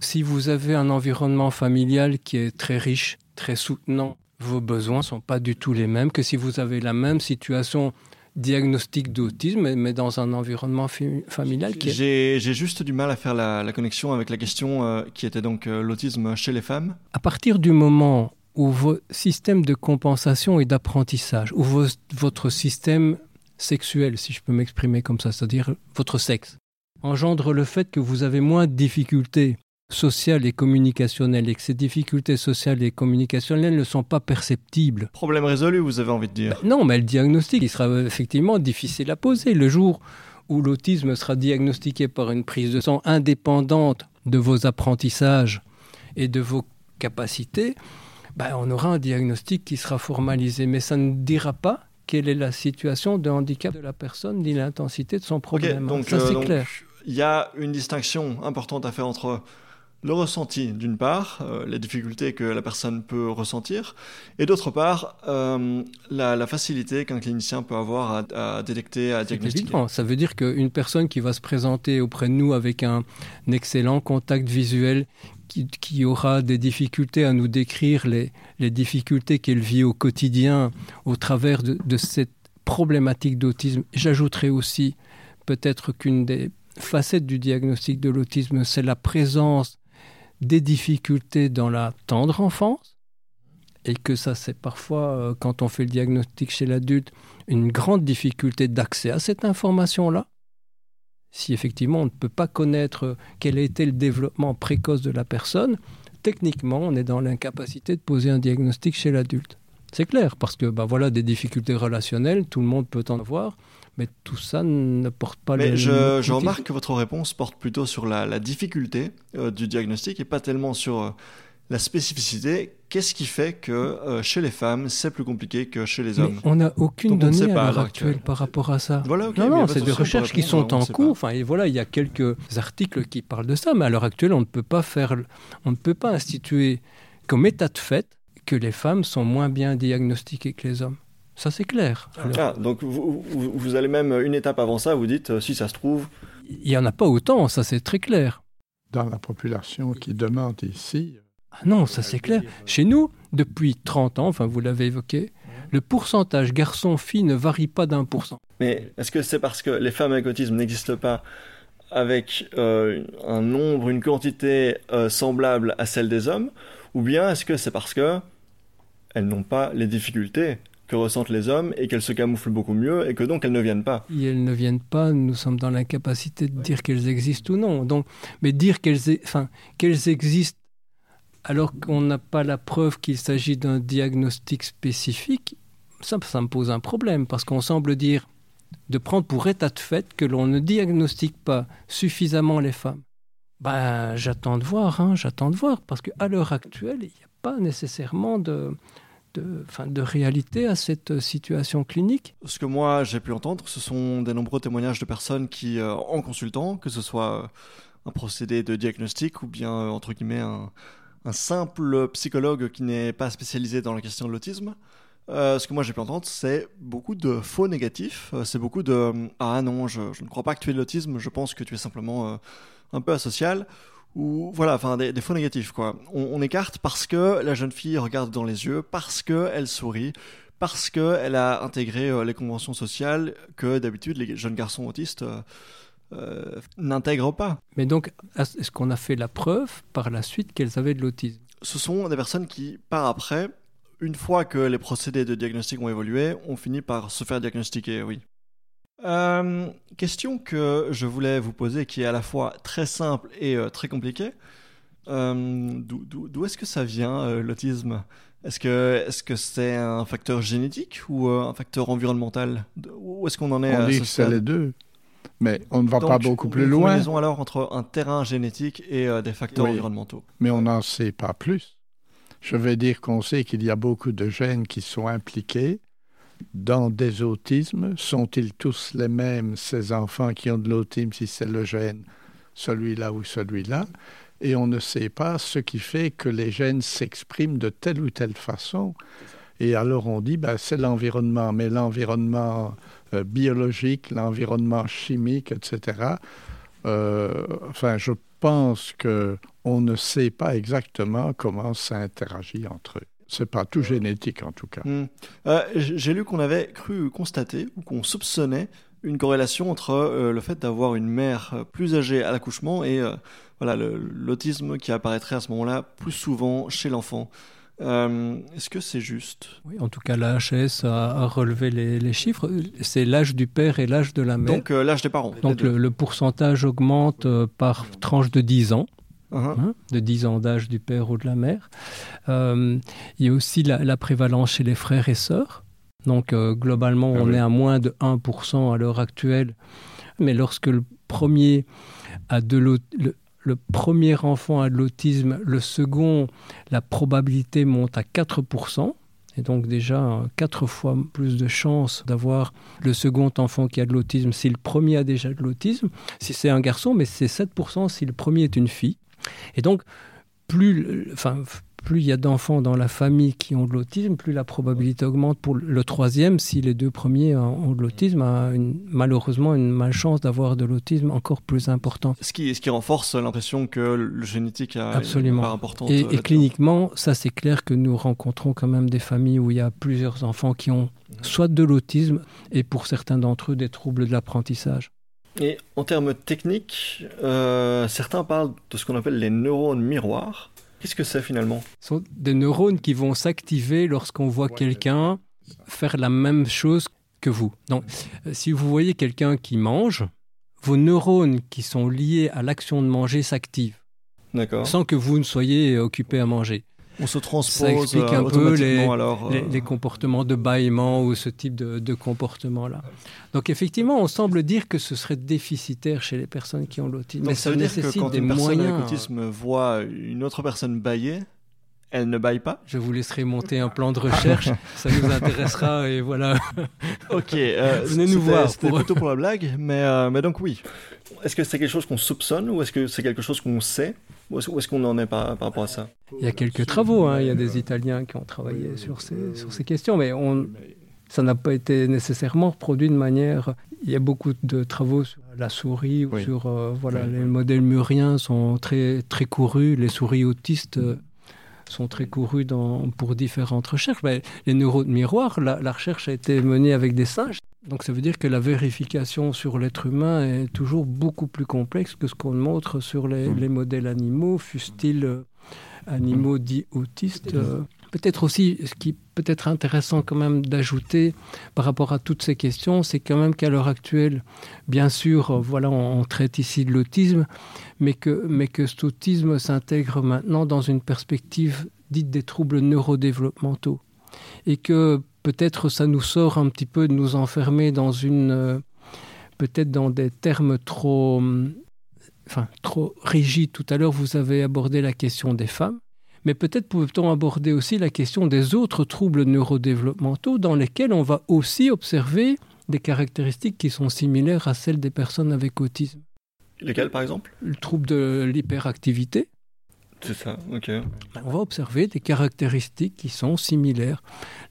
Speaker 12: Si vous avez un environnement familial qui est très riche, très soutenant, vos besoins sont pas du tout les mêmes que si vous avez la même situation diagnostic d'autisme, mais dans un environnement familial qui
Speaker 1: est... J'ai juste du mal à faire la, la connexion avec la question euh, qui était donc euh, l'autisme chez les femmes.
Speaker 12: À partir du moment où vos systèmes de compensation et d'apprentissage, ou vos, votre système sexuel, si je peux m'exprimer comme ça, c'est-à-dire votre sexe, engendre le fait que vous avez moins de difficultés sociales et communicationnelles et que ces difficultés sociales et communicationnelles ne sont pas perceptibles.
Speaker 1: Problème résolu, vous avez envie de dire
Speaker 12: ben Non, mais le diagnostic, il sera effectivement difficile à poser. Le jour où l'autisme sera diagnostiqué par une prise de sang indépendante de vos apprentissages et de vos capacités, ben on aura un diagnostic qui sera formalisé, mais ça ne dira pas quelle est la situation de handicap de la personne ni l'intensité de son problème.
Speaker 1: Okay, donc,
Speaker 12: ça, c'est
Speaker 1: euh,
Speaker 12: clair.
Speaker 1: Il y a une distinction importante à faire entre le ressenti d'une part, euh, les difficultés que la personne peut ressentir, et d'autre part, euh, la, la, facilité qu'un clinicien peut avoir à, à détecter, à diagnostiquer.
Speaker 12: Évident. Ça veut dire qu'une personne qui va se présenter auprès de nous avec un, un excellent contact visuel, qui, qui, aura des difficultés à nous décrire les, les difficultés qu'elle vit au quotidien au travers de, de cette problématique d'autisme. J'ajouterai aussi peut-être qu'une des facettes du diagnostic de l'autisme, c'est la présence des difficultés dans la tendre enfance et que ça c'est parfois euh, quand on fait le diagnostic chez l'adulte une grande difficulté d'accès à cette information là si effectivement on ne peut pas connaître quel a été le développement précoce de la personne techniquement on est dans l'incapacité de poser un diagnostic chez l'adulte. C'est clair, parce que bah, voilà, des difficultés relationnelles, tout le monde peut en avoir, mais tout ça ne porte pas
Speaker 1: Mais
Speaker 12: le.
Speaker 1: je, je remarque que votre réponse porte plutôt sur la, la difficulté euh, du diagnostic et pas tellement sur euh, la spécificité. Qu'est-ce qui fait que euh, chez les femmes, c'est plus compliqué que chez les
Speaker 12: Mais
Speaker 1: hommes?
Speaker 12: on n'a aucune
Speaker 1: Donc
Speaker 12: donnée à l'heure actuelle par rapport à ça.
Speaker 1: Voilà,
Speaker 12: non, non, c'est des recherches qui sont
Speaker 1: on
Speaker 12: en cours. Enfin, et voilà, il y a quelques articles qui parlent de ça, mais à l'heure actuelle, on ne peut pas faire, on ne peut pas instituer comme état de fait que les femmes sont moins bien diagnostiquées que les hommes. Ça, c'est clair. Alors,
Speaker 1: Ah, donc vous, vous- vous allez même une étape avant ça, vous dites, euh, si ça se trouve,
Speaker 12: il n'y en a pas autant, ça c'est très clair.
Speaker 11: Dans la population qui demande ici,
Speaker 12: Ah non, ça c'est clair. Chez nous, depuis 30 ans, enfin vous l'avez évoqué, le pourcentage garçon-fille ne varie pas d'un pour cent.
Speaker 1: Mais est-ce que c'est parce que les femmes avec autisme n'existent pas avec euh, un nombre, une quantité euh, semblable à celle des hommes, ou bien est-ce que c'est parce que elles n'ont pas les difficultés que ressentent les hommes et qu'elles se camouflent beaucoup mieux et que donc elles ne viennent pas
Speaker 12: Et elles ne viennent pas, nous sommes dans l'incapacité de dire qu'elles existent ou non. Donc, mais dire qu'elles e- qu'elles existent alors qu'on n'a pas la preuve qu'il s'agit d'un diagnostic spécifique, ça, ça me pose un problème, parce qu'on semble dire de prendre pour état de fait que l'on ne diagnostique pas suffisamment les femmes. Ben, j'attends de voir, hein, j'attends de voir, parce qu'à l'heure actuelle, il n'y a pas nécessairement de, de, de réalité à cette situation clinique.
Speaker 1: Ce que moi j'ai pu entendre, ce sont des nombreux témoignages de personnes qui, euh, en consultant, que ce soit euh, un procédé de diagnostic ou bien, euh, entre guillemets, un, simple psychologue qui n'est pas spécialisé dans la question de l'autisme, euh, ce que moi j'ai pu entendre, c'est beaucoup de faux négatifs. Euh, c'est beaucoup de euh, Ah non, je, ne crois pas que tu aies de l'autisme, je pense que tu es simplement euh, un peu asocial. Ou voilà, enfin des, des faux négatifs quoi. On, on écarte parce que la jeune fille regarde dans les yeux, parce qu'elle sourit, parce qu'elle a intégré euh, les conventions sociales que d'habitude les jeunes garçons autistes euh, euh, n'intègrent pas.
Speaker 12: Mais donc, est-ce qu'on a fait la preuve par la suite qu'elles avaient de l'autisme?
Speaker 1: Ce sont des personnes qui, par après, une fois que les procédés de diagnostic ont évolué, ont fini par se faire diagnostiquer, oui. Euh, question que je voulais vous poser, qui est à la fois très simple et euh, très compliquée. Euh, D'où est-ce que ça vient, euh, l'autisme? Est-ce que c'est un facteur génétique ou un facteur environnemental? Où est-ce qu'on en est
Speaker 11: on dit
Speaker 1: ce
Speaker 11: que c'est les deux. Mais on ne va
Speaker 1: Donc,
Speaker 11: pas beaucoup plus
Speaker 1: une
Speaker 11: loin.
Speaker 1: combinaison alors entre un terrain génétique et des facteurs
Speaker 11: Oui.
Speaker 1: environnementaux.
Speaker 11: Mais on n'en sait pas plus. Je vais dire qu'on sait qu'il y a beaucoup de gènes qui sont impliqués dans des autismes? Sont-ils tous les mêmes, ces enfants qui ont de l'autisme, si c'est le gène, celui-là ou celui-là? Et on ne sait pas ce qui fait que les gènes s'expriment de telle ou telle façon. Et alors on dit, ben, c'est l'environnement, mais l'environnement euh, biologique, l'environnement chimique, etc. Euh, enfin, je pense que on ne sait pas exactement comment ça interagit entre eux. C'est pas tout génétique en tout cas.
Speaker 1: Hmm. Euh, J'ai lu qu'on avait cru constater ou qu'on soupçonnait une corrélation entre euh, le fait d'avoir une mère euh, plus âgée à l'accouchement et euh, voilà l'autisme qui apparaîtrait à ce moment-là plus souvent chez l'enfant. Euh, Est-ce que c'est juste?
Speaker 12: Oui, en tout cas, la HS a, a relevé les, les chiffres. C'est l'âge du père et l'âge de la mère.
Speaker 1: Donc euh, l'âge des parents.
Speaker 12: Donc le, le pourcentage augmente euh, par tranche de 10 ans.
Speaker 1: Uh-huh.
Speaker 12: hein, de 10 ans d'âge du père ou de la mère. Euh, il y a aussi la, la prévalence chez les frères et sœurs. Donc euh, globalement,
Speaker 11: Ah
Speaker 12: on
Speaker 11: oui.
Speaker 12: est à moins de 1% à l'heure actuelle. Mais lorsque le premier a de le, le premier enfant a de l'autisme, le second, la probabilité monte à 4%. Et donc déjà euh, quatre fois plus de chances d'avoir le second enfant qui a de l'autisme si le premier a déjà de l'autisme. Si c'est un garçon, mais c'est 7% si le premier est une fille. Et donc, plus, enfin, plus il y a d'enfants dans la famille qui ont de l'autisme, plus la probabilité augmente pour le troisième si les deux premiers ont de l'autisme, a une, malheureusement une malchance d'avoir de l'autisme encore plus importante.
Speaker 1: Ce qui, ce qui renforce l'impression que le génétique a une
Speaker 12: Absolument.
Speaker 1: part importante.
Speaker 12: Et,
Speaker 1: euh,
Speaker 12: et cliniquement, ça c'est clair que nous rencontrons quand même des familles où il y a plusieurs enfants qui ont soit de l'autisme et pour certains d'entre eux des troubles de l'apprentissage.
Speaker 1: Et en termes techniques, euh, certains parlent de ce qu'on appelle les neurones miroirs. Qu'est-ce que c'est finalement
Speaker 12: Ce sont des neurones qui vont s'activer lorsqu'on voit quelqu'un faire la même chose que vous. Donc, euh, si vous voyez quelqu'un qui mange, vos neurones qui sont liés à l'action de manger s'activent
Speaker 1: D'accord.
Speaker 12: sans que vous ne soyez occupé à manger.
Speaker 1: On se transpose
Speaker 12: ça explique un
Speaker 1: euh,
Speaker 12: peu les,
Speaker 1: alors,
Speaker 12: les,
Speaker 1: euh,
Speaker 12: les comportements de bâillement ou ce type de, de comportement-là. Donc effectivement, on semble dire que ce serait déficitaire chez les personnes qui ont l'autisme. Mais
Speaker 1: ça
Speaker 12: ça
Speaker 1: veut dire que
Speaker 12: nécessite
Speaker 1: quand
Speaker 12: des
Speaker 1: une personne
Speaker 12: moyens.
Speaker 1: avec autisme voit une autre personne bailler, elle ne baille pas
Speaker 12: Je vous laisserai monter un plan de recherche, ça nous intéressera et voilà.
Speaker 1: Ok, euh,
Speaker 12: venez nous voir.
Speaker 1: C'était
Speaker 12: pour-
Speaker 1: plutôt pour la blague, mais, euh, mais donc oui. Est-ce que c'est quelque chose qu'on soupçonne ou est-ce que c'est quelque chose qu'on sait? Où est-ce qu'on en est par, par rapport à ça?
Speaker 12: Il y a quelques travaux, hein. il y a des Italiens qui ont travaillé sur ces, sur ces questions, mais on, ça n'a pas été nécessairement reproduit de manière... Il y a beaucoup de travaux sur la souris ou
Speaker 11: Oui.
Speaker 12: sur... euh, voilà,
Speaker 11: Oui.
Speaker 12: les modèles muriens sont très, très courus, les souris autistes euh, sont très courus dans, pour différentes recherches. Mais les neurones miroirs, la, la recherche a été menée avec des singes. Donc ça veut dire que la vérification sur l'être humain est toujours beaucoup plus complexe que ce qu'on montre sur les,
Speaker 11: Mm.
Speaker 12: les modèles animaux, fussent-ils euh, animaux dits autistes. euh. Peut-être aussi, ce qui peut être intéressant quand même d'ajouter par rapport à toutes ces questions, c'est quand même qu'à l'heure actuelle, bien sûr, euh, voilà, on, on traite ici de l'autisme, mais que, mais que cet autisme s'intègre maintenant dans une perspective dite des troubles neurodéveloppementaux. Et que peut-être ça nous sort un petit peu de nous enfermer dans une... euh, peut-être dans des termes trop... hum, Enfin, trop rigides. Tout à l'heure, vous avez abordé la question des femmes. Mais peut-être peut-on aborder aussi la question des autres troubles neurodéveloppementaux dans lesquels on va aussi observer des caractéristiques qui sont similaires à celles des personnes avec autisme.
Speaker 1: Lesquels par exemple?
Speaker 12: Le trouble de l'hyperactivité, On va observer des caractéristiques qui sont similaires.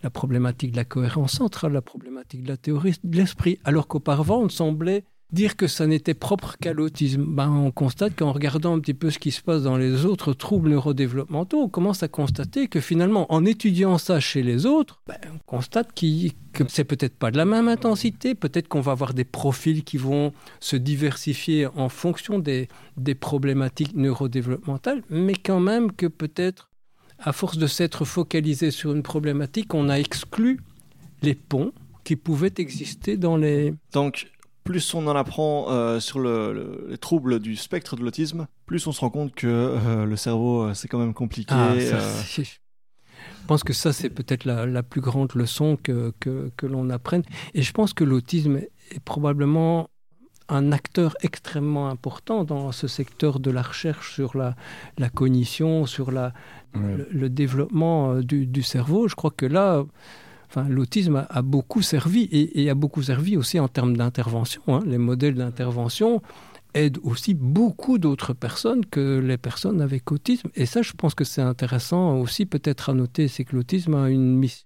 Speaker 12: La problématique de la cohérence centrale, la problématique de la théorie de l'esprit, alors qu'auparavant on semblait dire que ça n'était propre qu'à l'autisme. Ben, on constate qu'en regardant un petit peu ce qui se passe dans les autres troubles neurodéveloppementaux, on commence à constater que finalement, en étudiant ça chez les autres, ben, on constate qu'il- que c'est peut-être pas de la même intensité, peut-être qu'on va avoir des profils qui vont se diversifier en fonction des, des problématiques neurodéveloppementales, mais quand même que peut-être, à force de s'être focalisé sur une problématique, on a exclu les ponts qui pouvaient exister dans les...
Speaker 1: Donc, plus on en apprend euh, sur le, le- les troubles du spectre de l'autisme, plus on se rend compte que euh, le cerveau, euh, c'est quand même compliqué.
Speaker 12: Ah, ça,
Speaker 1: euh,
Speaker 12: Je pense que ça, c'est peut-être la, la plus grande leçon que, que, que l'on apprenne. Et je pense que l'autisme est probablement un acteur extrêmement important dans ce secteur de la recherche sur la, la cognition, sur la,
Speaker 11: Ouais.
Speaker 12: le, le développement du, du cerveau. Je crois que là, enfin, l'autisme a, a beaucoup servi et, et a beaucoup servi aussi en termes d'intervention. hein. Les modèles d'intervention aident aussi beaucoup d'autres personnes que les personnes avec autisme. Et ça, je pense que c'est intéressant aussi peut-être à noter, c'est que l'autisme a une mission,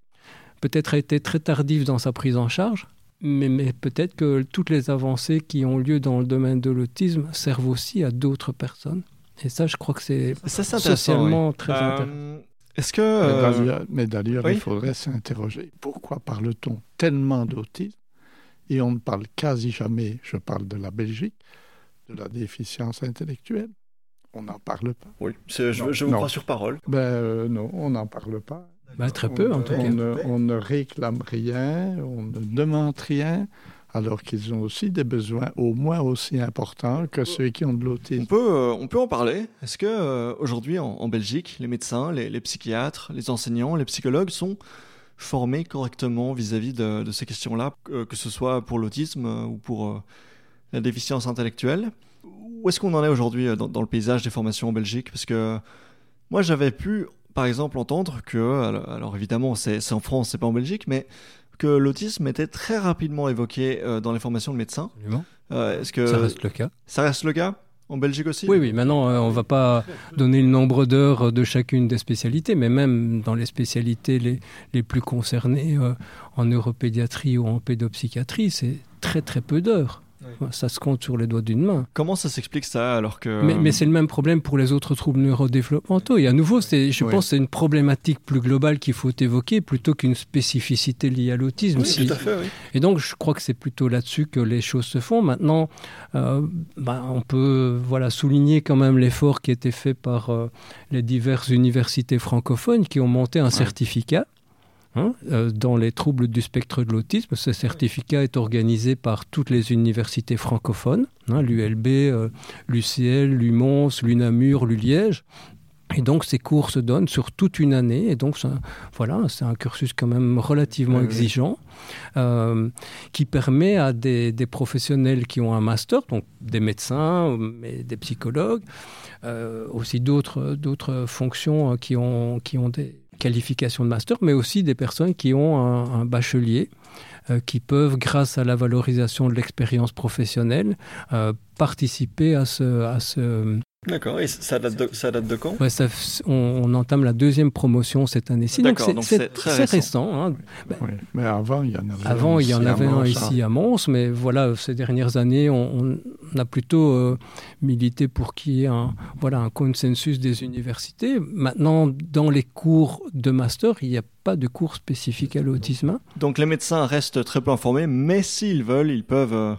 Speaker 12: peut-être a été très tardive dans sa prise en charge, mais, mais peut-être que toutes les avancées qui ont lieu dans le domaine de l'autisme servent aussi à d'autres personnes. Et ça, je crois que c'est socialement
Speaker 1: oui.
Speaker 12: très
Speaker 1: Euh,
Speaker 12: intéressant.
Speaker 1: Est-ce que...
Speaker 11: Mais
Speaker 1: euh,
Speaker 11: d'ailleurs- Mais d'ailleurs,
Speaker 1: oui.
Speaker 11: il faudrait s'interroger. Pourquoi parle-t-on tellement d'autisme et on ne parle quasi jamais, je parle de la Belgique, de la déficience intellectuelle? On n'en parle pas.
Speaker 1: Oui, je,
Speaker 11: Non,
Speaker 1: je vous
Speaker 11: non.
Speaker 1: crois sur parole.
Speaker 11: Ben euh, non, on n'en parle pas.
Speaker 12: Bah, très peu,
Speaker 11: On-
Speaker 12: en tout
Speaker 11: on
Speaker 12: cas.
Speaker 11: Ne, on ne réclame rien, on ne demande rien, alors qu'ils ont aussi des besoins au moins aussi importants que ceux qui ont de
Speaker 1: On
Speaker 11: l'autisme.
Speaker 1: peut, euh, on peut en parler. Est-ce que euh, aujourd'hui en, en Belgique, les médecins, les, les psychiatres, les enseignants, les psychologues sont formés correctement vis-à-vis de, de ces questions-là, que, ce soit pour l'autisme euh, ou pour la déficience intellectuelle? Où est-ce qu'on en est aujourd'hui dans, dans le paysage des formations en Belgique? Parce que moi, j'avais pu, par exemple, entendre que, alors, alors évidemment, c'est c'est en France, c'est pas en Belgique, mais que l'autisme était très rapidement évoqué euh, dans les formations de médecins.
Speaker 12: Absolument.
Speaker 1: Euh, est-ce que
Speaker 12: Ça reste le cas.
Speaker 1: Ça reste le cas en Belgique aussi?
Speaker 12: Oui, oui, maintenant, euh, on ne va pas donner le nombre d'heures de chacune des spécialités, mais même dans les spécialités les, les plus concernées en neuropédiatrie ou en pédopsychiatrie, c'est très très peu d'heures. Ça se compte sur les doigts d'une main.
Speaker 1: Comment ça s'explique ça alors que...
Speaker 12: Mais, mais c'est le même problème pour les autres troubles neurodéveloppementaux. Et à nouveau, c'est, je
Speaker 1: Oui.
Speaker 12: pense que c'est une problématique plus globale qu'il faut évoquer plutôt qu'une spécificité liée à l'autisme.
Speaker 1: Oui,
Speaker 12: Si-
Speaker 1: tout à fait, oui.
Speaker 12: Et donc, je crois que c'est plutôt là-dessus que les choses se font. Maintenant, euh, ben, on peut voilà, souligner quand même l'effort qui a été fait par euh, les diverses universités francophones qui ont monté un certificat. Hein, euh, dans les troubles du spectre de l'autisme, ce certificat est organisé par toutes les universités francophones, hein, l'ULB, euh, l'UCL, l'UMONS, l'UNAMUR, l'ULiège. Et donc ces cours se donnent sur toute une année. Et donc voilà, c'est un cursus quand même relativement
Speaker 1: Oui,
Speaker 12: exigeant euh, qui permet à des, des professionnels qui ont un master, donc des médecins, mais des psychologues, euh, aussi d'autres fonctions euh, qui ont, qui ont des qualifications de master, mais aussi des personnes qui ont un, bachelier euh, qui peuvent, grâce à la valorisation de l'expérience professionnelle, euh, participer à ce,
Speaker 1: D'accord, et ça date de, ça date de quand?
Speaker 12: Ouais, ça f- on, on entame la deuxième promotion cette année-ci. Donc c'est-
Speaker 1: très récent.
Speaker 12: récent. hein. Ben,
Speaker 11: Oui, mais avant, il y en avait
Speaker 12: Avant,
Speaker 11: un
Speaker 12: il y en
Speaker 11: ici à
Speaker 12: avait un
Speaker 11: Mons,
Speaker 12: ici
Speaker 11: hein.
Speaker 12: à Mons, mais voilà, ces dernières années, on, on a plutôt euh, milité pour qu'il y ait un, voilà, un consensus des universités. Maintenant, dans les cours de master, il n'y a pas de cours spécifiques à l'autisme.
Speaker 1: Donc les médecins restent très peu informés, mais s'ils veulent, ils peuvent euh,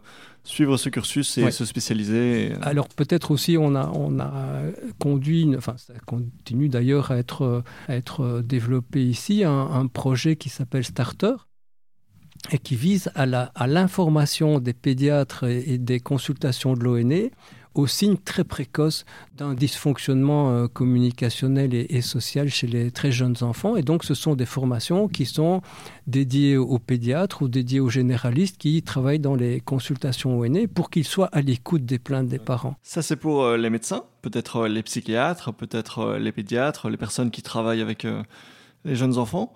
Speaker 1: suivre ce cursus et
Speaker 12: Ouais.
Speaker 1: se spécialiser.
Speaker 12: Alors peut-être aussi on a, on a conduit, une- enfin ça continue d'ailleurs à être, à être développé ici, un, un projet qui s'appelle Starter et qui vise à l'information des pédiatres et, et des consultations de l'ONE aux signes très précoces d'un dysfonctionnement euh, communicationnel et, social chez les très jeunes enfants. Et donc ce sont des formations qui sont dédiées aux pédiatres ou dédiées aux généralistes qui travaillent dans les consultations ONE pour qu'ils soient à l'écoute des plaintes des parents.
Speaker 1: Ça, c'est pour euh, les médecins, peut-être euh, les psychiatres, peut-être les pédiatres, les personnes qui travaillent avec les jeunes enfants.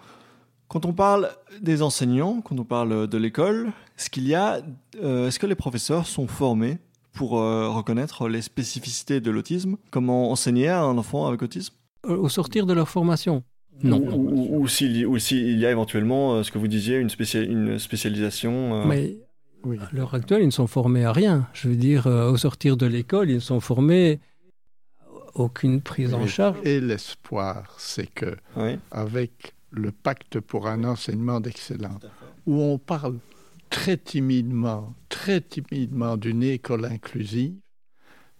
Speaker 1: Quand on parle des enseignants, quand on parle de l'école, est-ce qu'il y a, est-ce que les professeurs sont formés pour euh, reconnaître les spécificités de l'autisme? Comment enseigner à un enfant avec autisme?
Speaker 12: Euh, Au sortir de leur formation? Non.
Speaker 1: Ou, ou- ou s'il ou s'il y a éventuellement, euh, ce que vous disiez, une, spécia- une spécialisation euh,
Speaker 12: Mais
Speaker 11: Oui.
Speaker 12: à l'heure actuelle, ils ne sont formés à rien. Je veux dire, euh, au sortir de l'école, ils ne sont formés à aucune prise en charge.
Speaker 11: Et l'espoir, c'est que
Speaker 1: Oui.
Speaker 11: avec le pacte pour un enseignement d'excellence, où on parle très timidement, très timidement d'une école inclusive,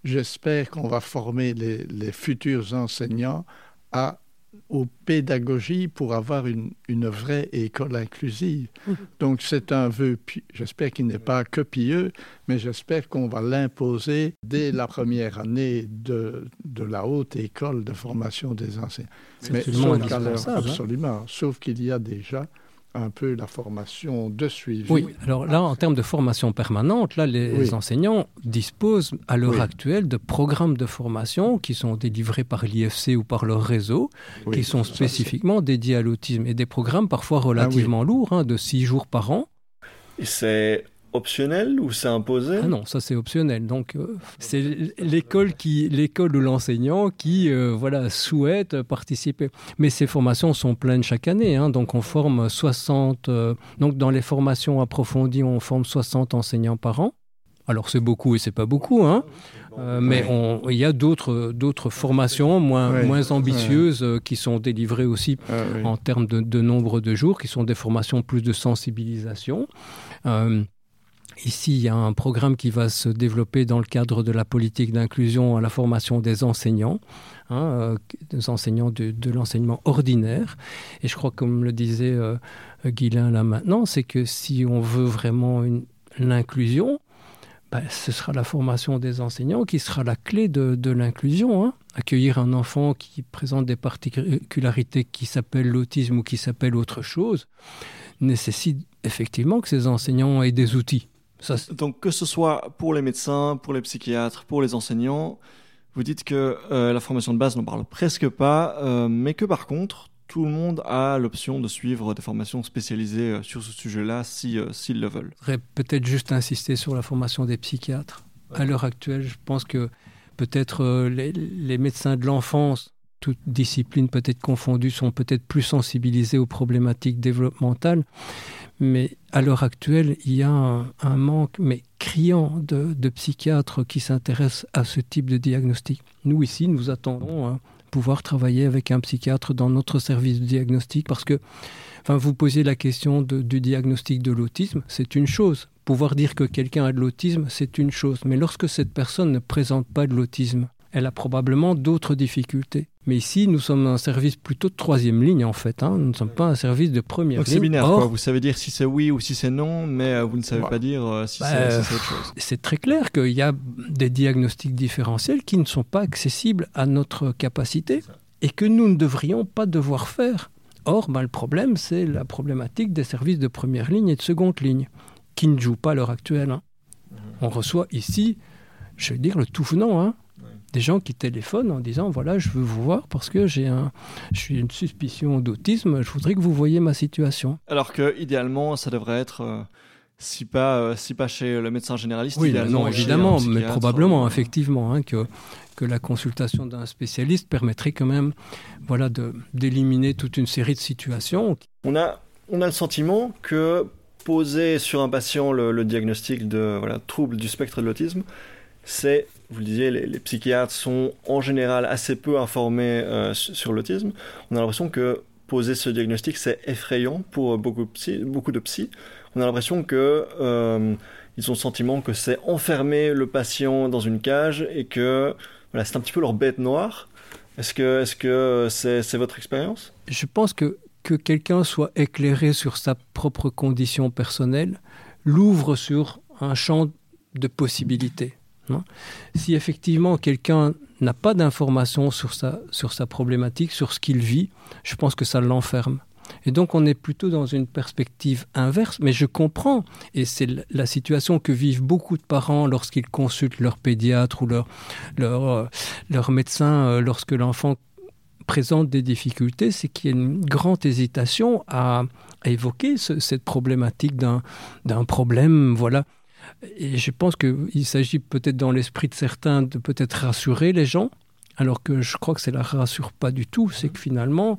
Speaker 11: j'espère qu'on va former les, les futurs enseignants à, aux pédagogies pour avoir une, une vraie école inclusive. Donc c'est un vœu, j'espère qu'il n'est pas que pieux, mais j'espère qu'on va l'imposer dès la première année de, de la haute école de formation des enseignants. Mais
Speaker 12: absolument
Speaker 11: sauf
Speaker 12: indispensable, hein.
Speaker 11: absolument, sauf qu'il y a déjà un peu la formation de suivi.
Speaker 12: Oui, alors là, en termes de formation permanente, là, les
Speaker 11: Oui.
Speaker 12: enseignants disposent à l'heure
Speaker 11: Oui.
Speaker 12: actuelle de programmes de formation qui sont délivrés par l'IFC ou par leur réseau,
Speaker 11: Oui,
Speaker 12: qui sont spécifiquement dédiés à l'autisme, et des programmes parfois relativement lourds, hein, de six jours par an.
Speaker 1: Et c'est optionnel ou c'est imposé
Speaker 12: Ah non, ça c'est optionnel. Donc euh, c'est l'école qui, l'école ou l'enseignant qui, euh, voilà, souhaite participer. Mais ces formations sont pleines chaque année. hein. donc on forme 60. euh, donc dans les formations approfondies, on forme 60 enseignants par an. Alors c'est beaucoup et c'est pas beaucoup, hein. Euh, mais il y a d'autres d'autres formations moins,
Speaker 11: Ouais.
Speaker 12: moins ambitieuses euh, qui sont délivrées aussi
Speaker 11: Ah oui.
Speaker 12: en termes de, de nombre de jours, qui sont des formations plus de sensibilisation. Euh, ici, il y a un programme qui va se développer dans le cadre de la politique d'inclusion à la formation des enseignants, hein, euh, des enseignants de, l'enseignement ordinaire. Et je crois, comme le disait euh, Guilain là maintenant, c'est que si on veut vraiment l'inclusion, ben, ce sera la formation des enseignants qui sera la clé de, de l'inclusion. hein. Accueillir un enfant qui présente des particularités qui s'appellent l'autisme ou qui s'appellent autre chose nécessite effectivement que ces enseignants aient des outils. Ça,
Speaker 1: Donc que ce soit pour les médecins, pour les psychiatres, pour les enseignants, vous dites que euh, la formation de base n'en parle presque pas, euh, mais que par contre, tout le monde a l'option de suivre des formations spécialisées euh, sur ce sujet-là si, euh, s'ils le veulent.
Speaker 12: je voudrais peut-être juste insister sur la formation des psychiatres. À l'heure actuelle, je pense que peut-être euh, les, les médecins de l'enfance, toutes disciplines peut-être confondues, sont peut-être plus sensibilisés aux problématiques développementales. Mais à l'heure actuelle, il y a un, manque mais criant de, psychiatres qui s'intéressent à ce type de diagnostic. Nous, ici, nous attendons hein, pouvoir travailler avec un psychiatre dans notre service de diagnostic parce que Enfin, vous posiez la question du diagnostic de l'autisme, c'est une chose. Pouvoir dire que quelqu'un a de l'autisme, c'est une chose. Mais lorsque cette personne ne présente pas de l'autisme, elle a probablement d'autres difficultés. Mais ici, nous sommes un service plutôt de troisième ligne, en fait. hein. Nous ne sommes pas un service de première
Speaker 1: Donc
Speaker 12: ligne.
Speaker 1: c'est binaire,
Speaker 12: Or,
Speaker 1: quoi. Vous savez dire si c'est oui ou si c'est non, mais euh, vous ne savez pas dire euh, si
Speaker 12: Bah,
Speaker 1: c'est si c'est autre chose.
Speaker 12: c'est très clair qu'il y a des diagnostics différentiels qui ne sont pas accessibles à notre capacité. et que nous ne devrions pas devoir faire. Or, ben, le problème, c'est la problématique des services de première ligne et de seconde ligne, qui ne jouent pas à l'heure actuelle. Hein. On reçoit ici, je veux dire, le tout venant, hein, des gens qui téléphonent en disant voilà, je veux vous voir parce que j'ai un, je suis une suspicion d'autisme, je voudrais que vous voyez ma situation.
Speaker 1: Alors que idéalement, ça devrait être euh, si pas euh, si pas chez le médecin généraliste.
Speaker 12: Oui, non, évidemment, mais probablement,
Speaker 1: euh,
Speaker 12: effectivement, hein, que que la consultation d'un spécialiste permettrait quand même, voilà, de d'éliminer toute une série de situations.
Speaker 1: On a on a le sentiment que poser sur un patient le, le diagnostic de voilà, trouble du spectre de l'autisme, c'est, vous le disiez, les, psychiatres sont en général assez peu informés euh, sur l'autisme. On a l'impression que poser ce diagnostic, c'est effrayant pour beaucoup de psy. Beaucoup de psy. On a l'impression que euh, ils ont le sentiment que c'est enfermer le patient dans une cage et que c'est un petit peu leur bête noire. Est-ce que c'est votre expérience?
Speaker 12: Je pense que que quelqu'un soit éclairé sur sa propre condition personnelle l'ouvre sur un champ de possibilités. Si effectivement quelqu'un n'a pas d'informations sur sa, sur sa problématique, sur ce qu'il vit, je pense que ça l'enferme. Et donc on est plutôt dans une perspective inverse, mais je comprends, et c'est la situation que vivent beaucoup de parents lorsqu'ils consultent leur pédiatre ou leur, leur, euh, leur médecin euh, lorsque l'enfant présente des difficultés, c'est qu'il y a une grande hésitation à, évoquer ce- cette problématique d'un problème, voilà. Et je pense qu'il s'agit peut-être dans l'esprit de certains de peut-être rassurer les gens, alors que je crois que ça ne la rassure pas du tout. C'est que finalement...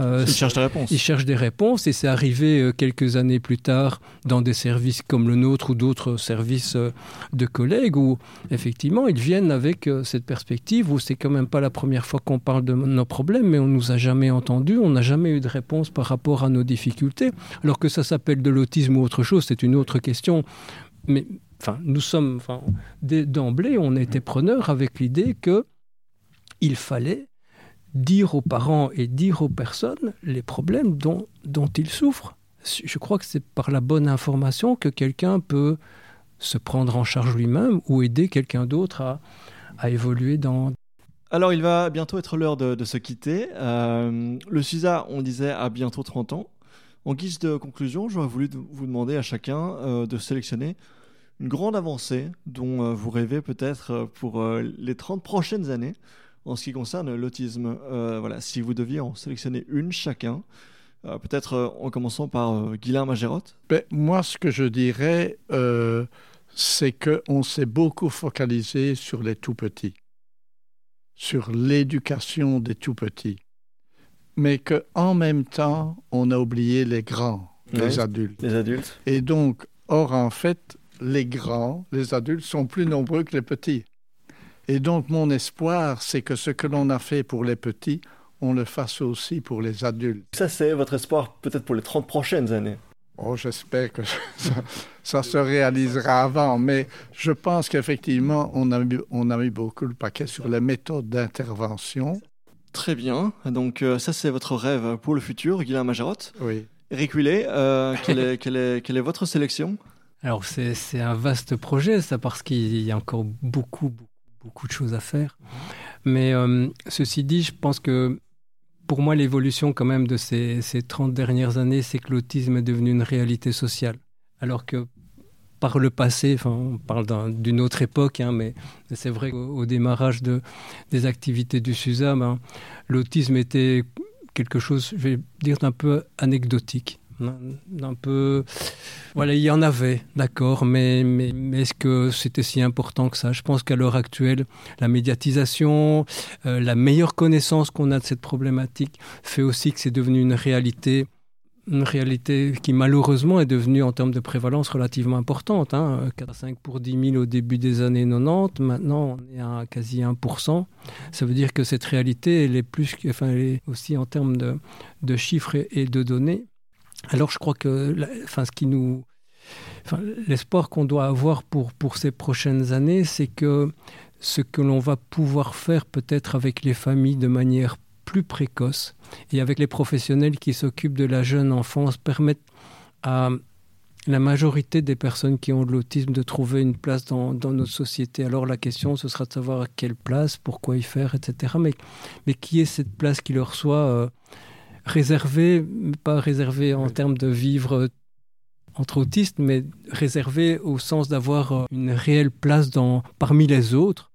Speaker 12: euh,
Speaker 1: Ils cherchent des réponses.
Speaker 12: Ils cherchent des réponses et c'est arrivé euh, quelques années plus tard dans des services comme le nôtre ou d'autres services euh, de collègues où effectivement ils viennent avec cette perspective où c'est quand même pas la première fois qu'on parle de nos problèmes mais on nous a jamais entendu, on n'a jamais eu de réponse par rapport à nos difficultés. Alors que ça s'appelle de l'autisme ou autre chose, c'est une autre question. Mais enfin, nous sommes, d'emblée, on était preneurs avec l'idée que il fallait dire aux parents et dire aux personnes les problèmes dont, ils souffrent. Je crois que c'est par la bonne information que quelqu'un peut se prendre en charge lui-même ou aider quelqu'un d'autre à, évoluer dans,
Speaker 1: Alors, il va bientôt être l'heure de, se quitter. Euh, le CISA, on disait, a bientôt 30 ans. En guise de conclusion, j'aurais voulu vous demander à chacun euh, de sélectionner une grande avancée dont euh, vous rêvez peut-être euh, pour les 30 prochaines années en ce qui concerne l'autisme. Voilà, si vous deviez en sélectionner une chacun, peut-être en commençant par Guilain Magerotte.
Speaker 11: Ben, moi, ce que je dirais, c'est qu'on s'est beaucoup focalisé sur les tout petits, sur l'éducation des tout petits, mais qu'en même temps, on a oublié les grands, les adultes.
Speaker 1: Les adultes.
Speaker 11: Et donc, or, en fait, les grands, les adultes, sont plus nombreux que les petits. Et donc, mon espoir, c'est que ce que l'on a fait pour les petits, on le fasse aussi pour les adultes.
Speaker 1: Ça, c'est votre espoir peut-être pour les 30 prochaines années.
Speaker 11: Oh, j'espère que ça, ça se réalisera avant, mais je pense qu'effectivement, on, a mis- on a mis beaucoup le paquet sur les méthodes d'intervention.
Speaker 1: Très bien. Donc, euh, ça, c'est votre rêve pour le futur, Guilain Magerotte.
Speaker 11: Oui.
Speaker 1: Eric Huillet, euh, quelle, est, quelle, est, quelle est votre sélection?
Speaker 12: Alors c'est c'est un vaste projet, ça, parce qu'il y a encore beaucoup, beaucoup, beaucoup de choses à faire. Mais euh, ceci dit, je pense que pour moi, l'évolution quand même de ces, ces 30 dernières années, c'est que l'autisme est devenu une réalité sociale. Alors que par le passé, enfin, on parle d'un- d'une autre époque, hein, mais c'est vrai qu'au au démarrage de, des activités du SUSAM, hein, l'autisme était quelque chose, je vais dire, d'un peu anecdotique. D'un peu. Voilà, il y en avait, d'accord, mais, mais, mais est-ce que c'était si important que ça? Je pense qu'à l'heure actuelle, la médiatisation, euh, la meilleure connaissance qu'on a de cette problématique fait aussi que c'est devenu une réalité une réalité qui malheureusement est devenue en termes de prévalence relativement importante. Hein. 4,5 pour 10 000 au début des années 90, maintenant on est à quasi 1%. Ça veut dire que cette réalité, elle est, plus, enfin, elle est aussi en termes de, chiffres et, de données. Alors je crois que enfin, ce qui nous... L'espoir qu'on doit avoir pour, pour ces prochaines années, c'est que ce que l'on va pouvoir faire peut-être avec les familles de manière plus précoce et avec les professionnels qui s'occupent de la jeune enfance permettent à, la majorité des personnes qui ont de l'autisme de trouver une place dans, dans, notre société. Alors la question, ce sera de savoir à quelle place, pourquoi y faire, etc. Mais, mais qui est cette place qui leur soit euh, réservée, pas réservée en termes de vivre entre autistes, mais réservée au sens d'avoir euh, une réelle place dans, parmi les autres.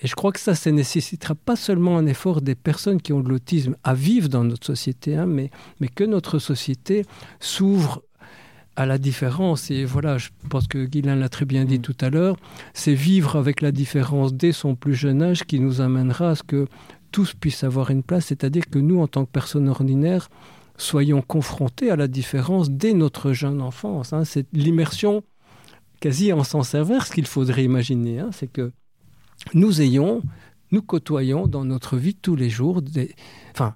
Speaker 12: Et je crois que ça, ça nécessitera pas seulement un effort des personnes qui ont de l'autisme à vivre dans notre société, hein, mais, mais que notre société s'ouvre à la différence. Et voilà, je pense que Guylain l'a très bien dit tout à l'heure, c'est vivre avec la différence dès son plus jeune âge qui nous amènera à ce que tous puissent avoir une place, c'est-à-dire que nous, en tant que personnes ordinaires, soyons confrontés à la différence dès notre jeune enfance. Hein. C'est l'immersion quasi en sens inverse qu'il faudrait imaginer. Hein. C'est que nous ayons, nous côtoyons dans notre vie tous les jours des... Enfin,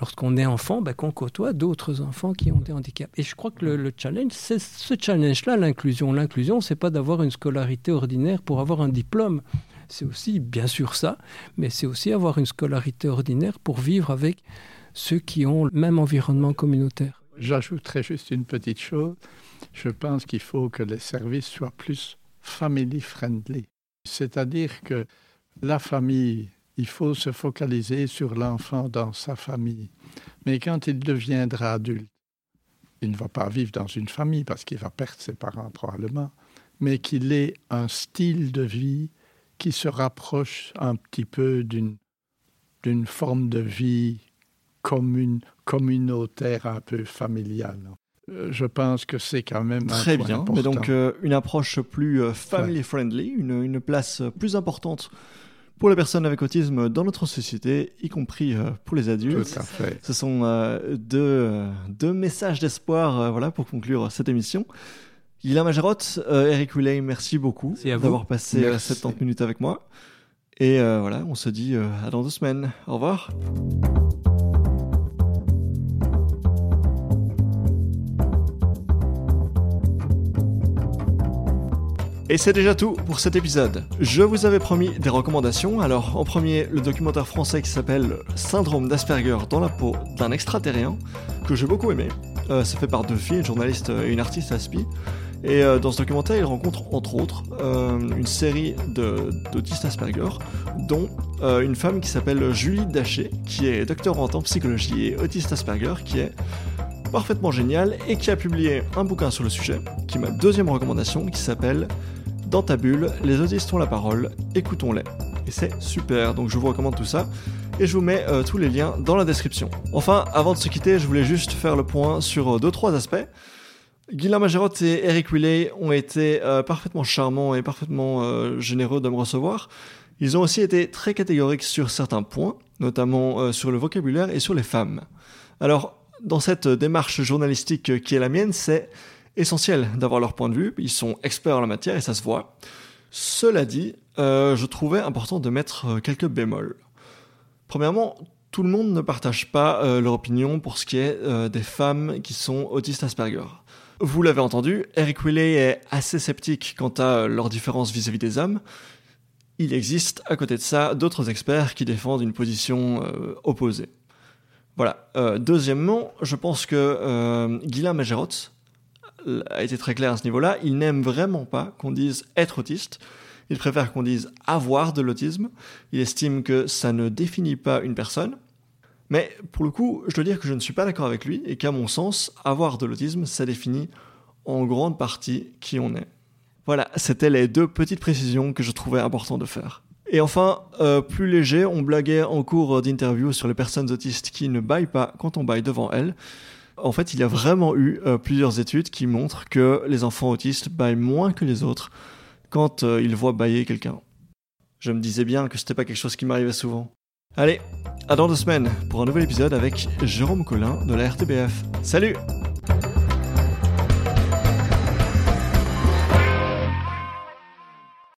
Speaker 12: lorsqu'on est enfant, ben, qu'on côtoie d'autres enfants qui ont des handicaps. Et je crois que le, le challenge, c'est ce challenge-là, l'inclusion. L'inclusion, c'est pas d'avoir une scolarité ordinaire pour avoir un diplôme. C'est aussi, bien sûr, ça, mais c'est aussi avoir une scolarité ordinaire pour vivre avec ceux qui ont le même environnement communautaire.
Speaker 11: J'ajouterais juste une petite chose. Je pense qu'il faut que les services soient plus family friendly. C'est-à-dire que la famille il faut se focaliser sur l'enfant dans sa famille. Mais quand il deviendra adulte, il ne va pas vivre dans une famille parce qu'il va perdre ses parents probablement, mais qu'il ait un style de vie qui se rapproche un petit peu d'une forme de vie communautaire, un peu familiale. Euh, je pense que c'est quand même
Speaker 1: très bien. Important. Mais donc euh, une approche plus euh, family friendly, une, une place plus importante pour les personnes avec autisme dans notre société, y compris euh, pour les adultes.
Speaker 11: Tout à fait.
Speaker 1: Ce sont euh, deux, deux, messages d'espoir euh, voilà, pour conclure cette émission. Guillaume Majarotte, euh, Eric Willey, merci beaucoup d'avoir passé merci. 70 minutes avec moi. Et voilà, on se dit à dans deux semaines. Au revoir. Et c'est déjà tout pour cet épisode. Je vous avais promis des recommandations, alors en premier le documentaire français qui s'appelle Syndrome d'Asperger dans la peau d'un extraterrien, que j'ai beaucoup aimé. Euh, c'est fait par deux filles, une journaliste et une artiste Aspi. Et euh, dans ce documentaire, il rencontre entre autres euh, une série d'autistes Asperger, dont euh, une femme qui s'appelle Julie Daché, qui est doctorante en psychologie et autiste Asperger, qui est parfaitement génial et qui a publié un bouquin sur le sujet, qui est ma deuxième recommandation, qui s'appelle Dans ta bulle, les autistes ont la parole, écoutons-les. Et c'est super, donc je vous recommande tout ça, et je vous mets euh, tous les liens dans la description. Enfin, avant de se quitter, je voulais juste faire le point sur euh, deux trois aspects. Guillaume Magerotte et Eric Willey ont été euh, parfaitement charmants et parfaitement euh, généreux de me recevoir. Ils ont aussi été très catégoriques sur certains points, notamment euh, sur le vocabulaire et sur les femmes. Alors, dans cette démarche journalistique qui est la mienne, c'est essentiel d'avoir leur point de vue. Ils sont experts en la matière et ça se voit. Cela dit, euh, je trouvais important de mettre quelques bémols. Premièrement, tout le monde ne partage pas euh, leur opinion pour ce qui est euh, des femmes qui sont autistes Asperger. Vous l'avez entendu, Eric Willey est assez sceptique quant à leurs différences vis-à-vis des hommes. Il existe à côté de ça d'autres experts qui défendent une position euh, opposée. Voilà. Euh, deuxièmement, je pense que euh, Guillaume Magerotte a été très clair à ce niveau-là. Il n'aime vraiment pas qu'on dise être autiste. Il préfère qu'on dise avoir de l'autisme. Il estime que ça ne définit pas une personne. Mais pour le coup, je dois dire que je ne suis pas d'accord avec lui et qu'à mon sens, avoir de l'autisme, ça définit en grande partie qui on est. Voilà, c'était les deux petites précisions que je trouvais important de faire. Et enfin, euh, plus léger, on blaguait en cours d'interview sur les personnes autistes qui ne baillent pas quand on baille devant elles. En fait, il y a vraiment eu euh, plusieurs études qui montrent que les enfants autistes baillent moins que les autres quand euh, ils voient bailler quelqu'un. Je me disais bien que c'était pas quelque chose qui m'arrivait souvent. Allez, à dans deux semaines pour un nouvel épisode avec Jérôme Collin de la RTBF. Salut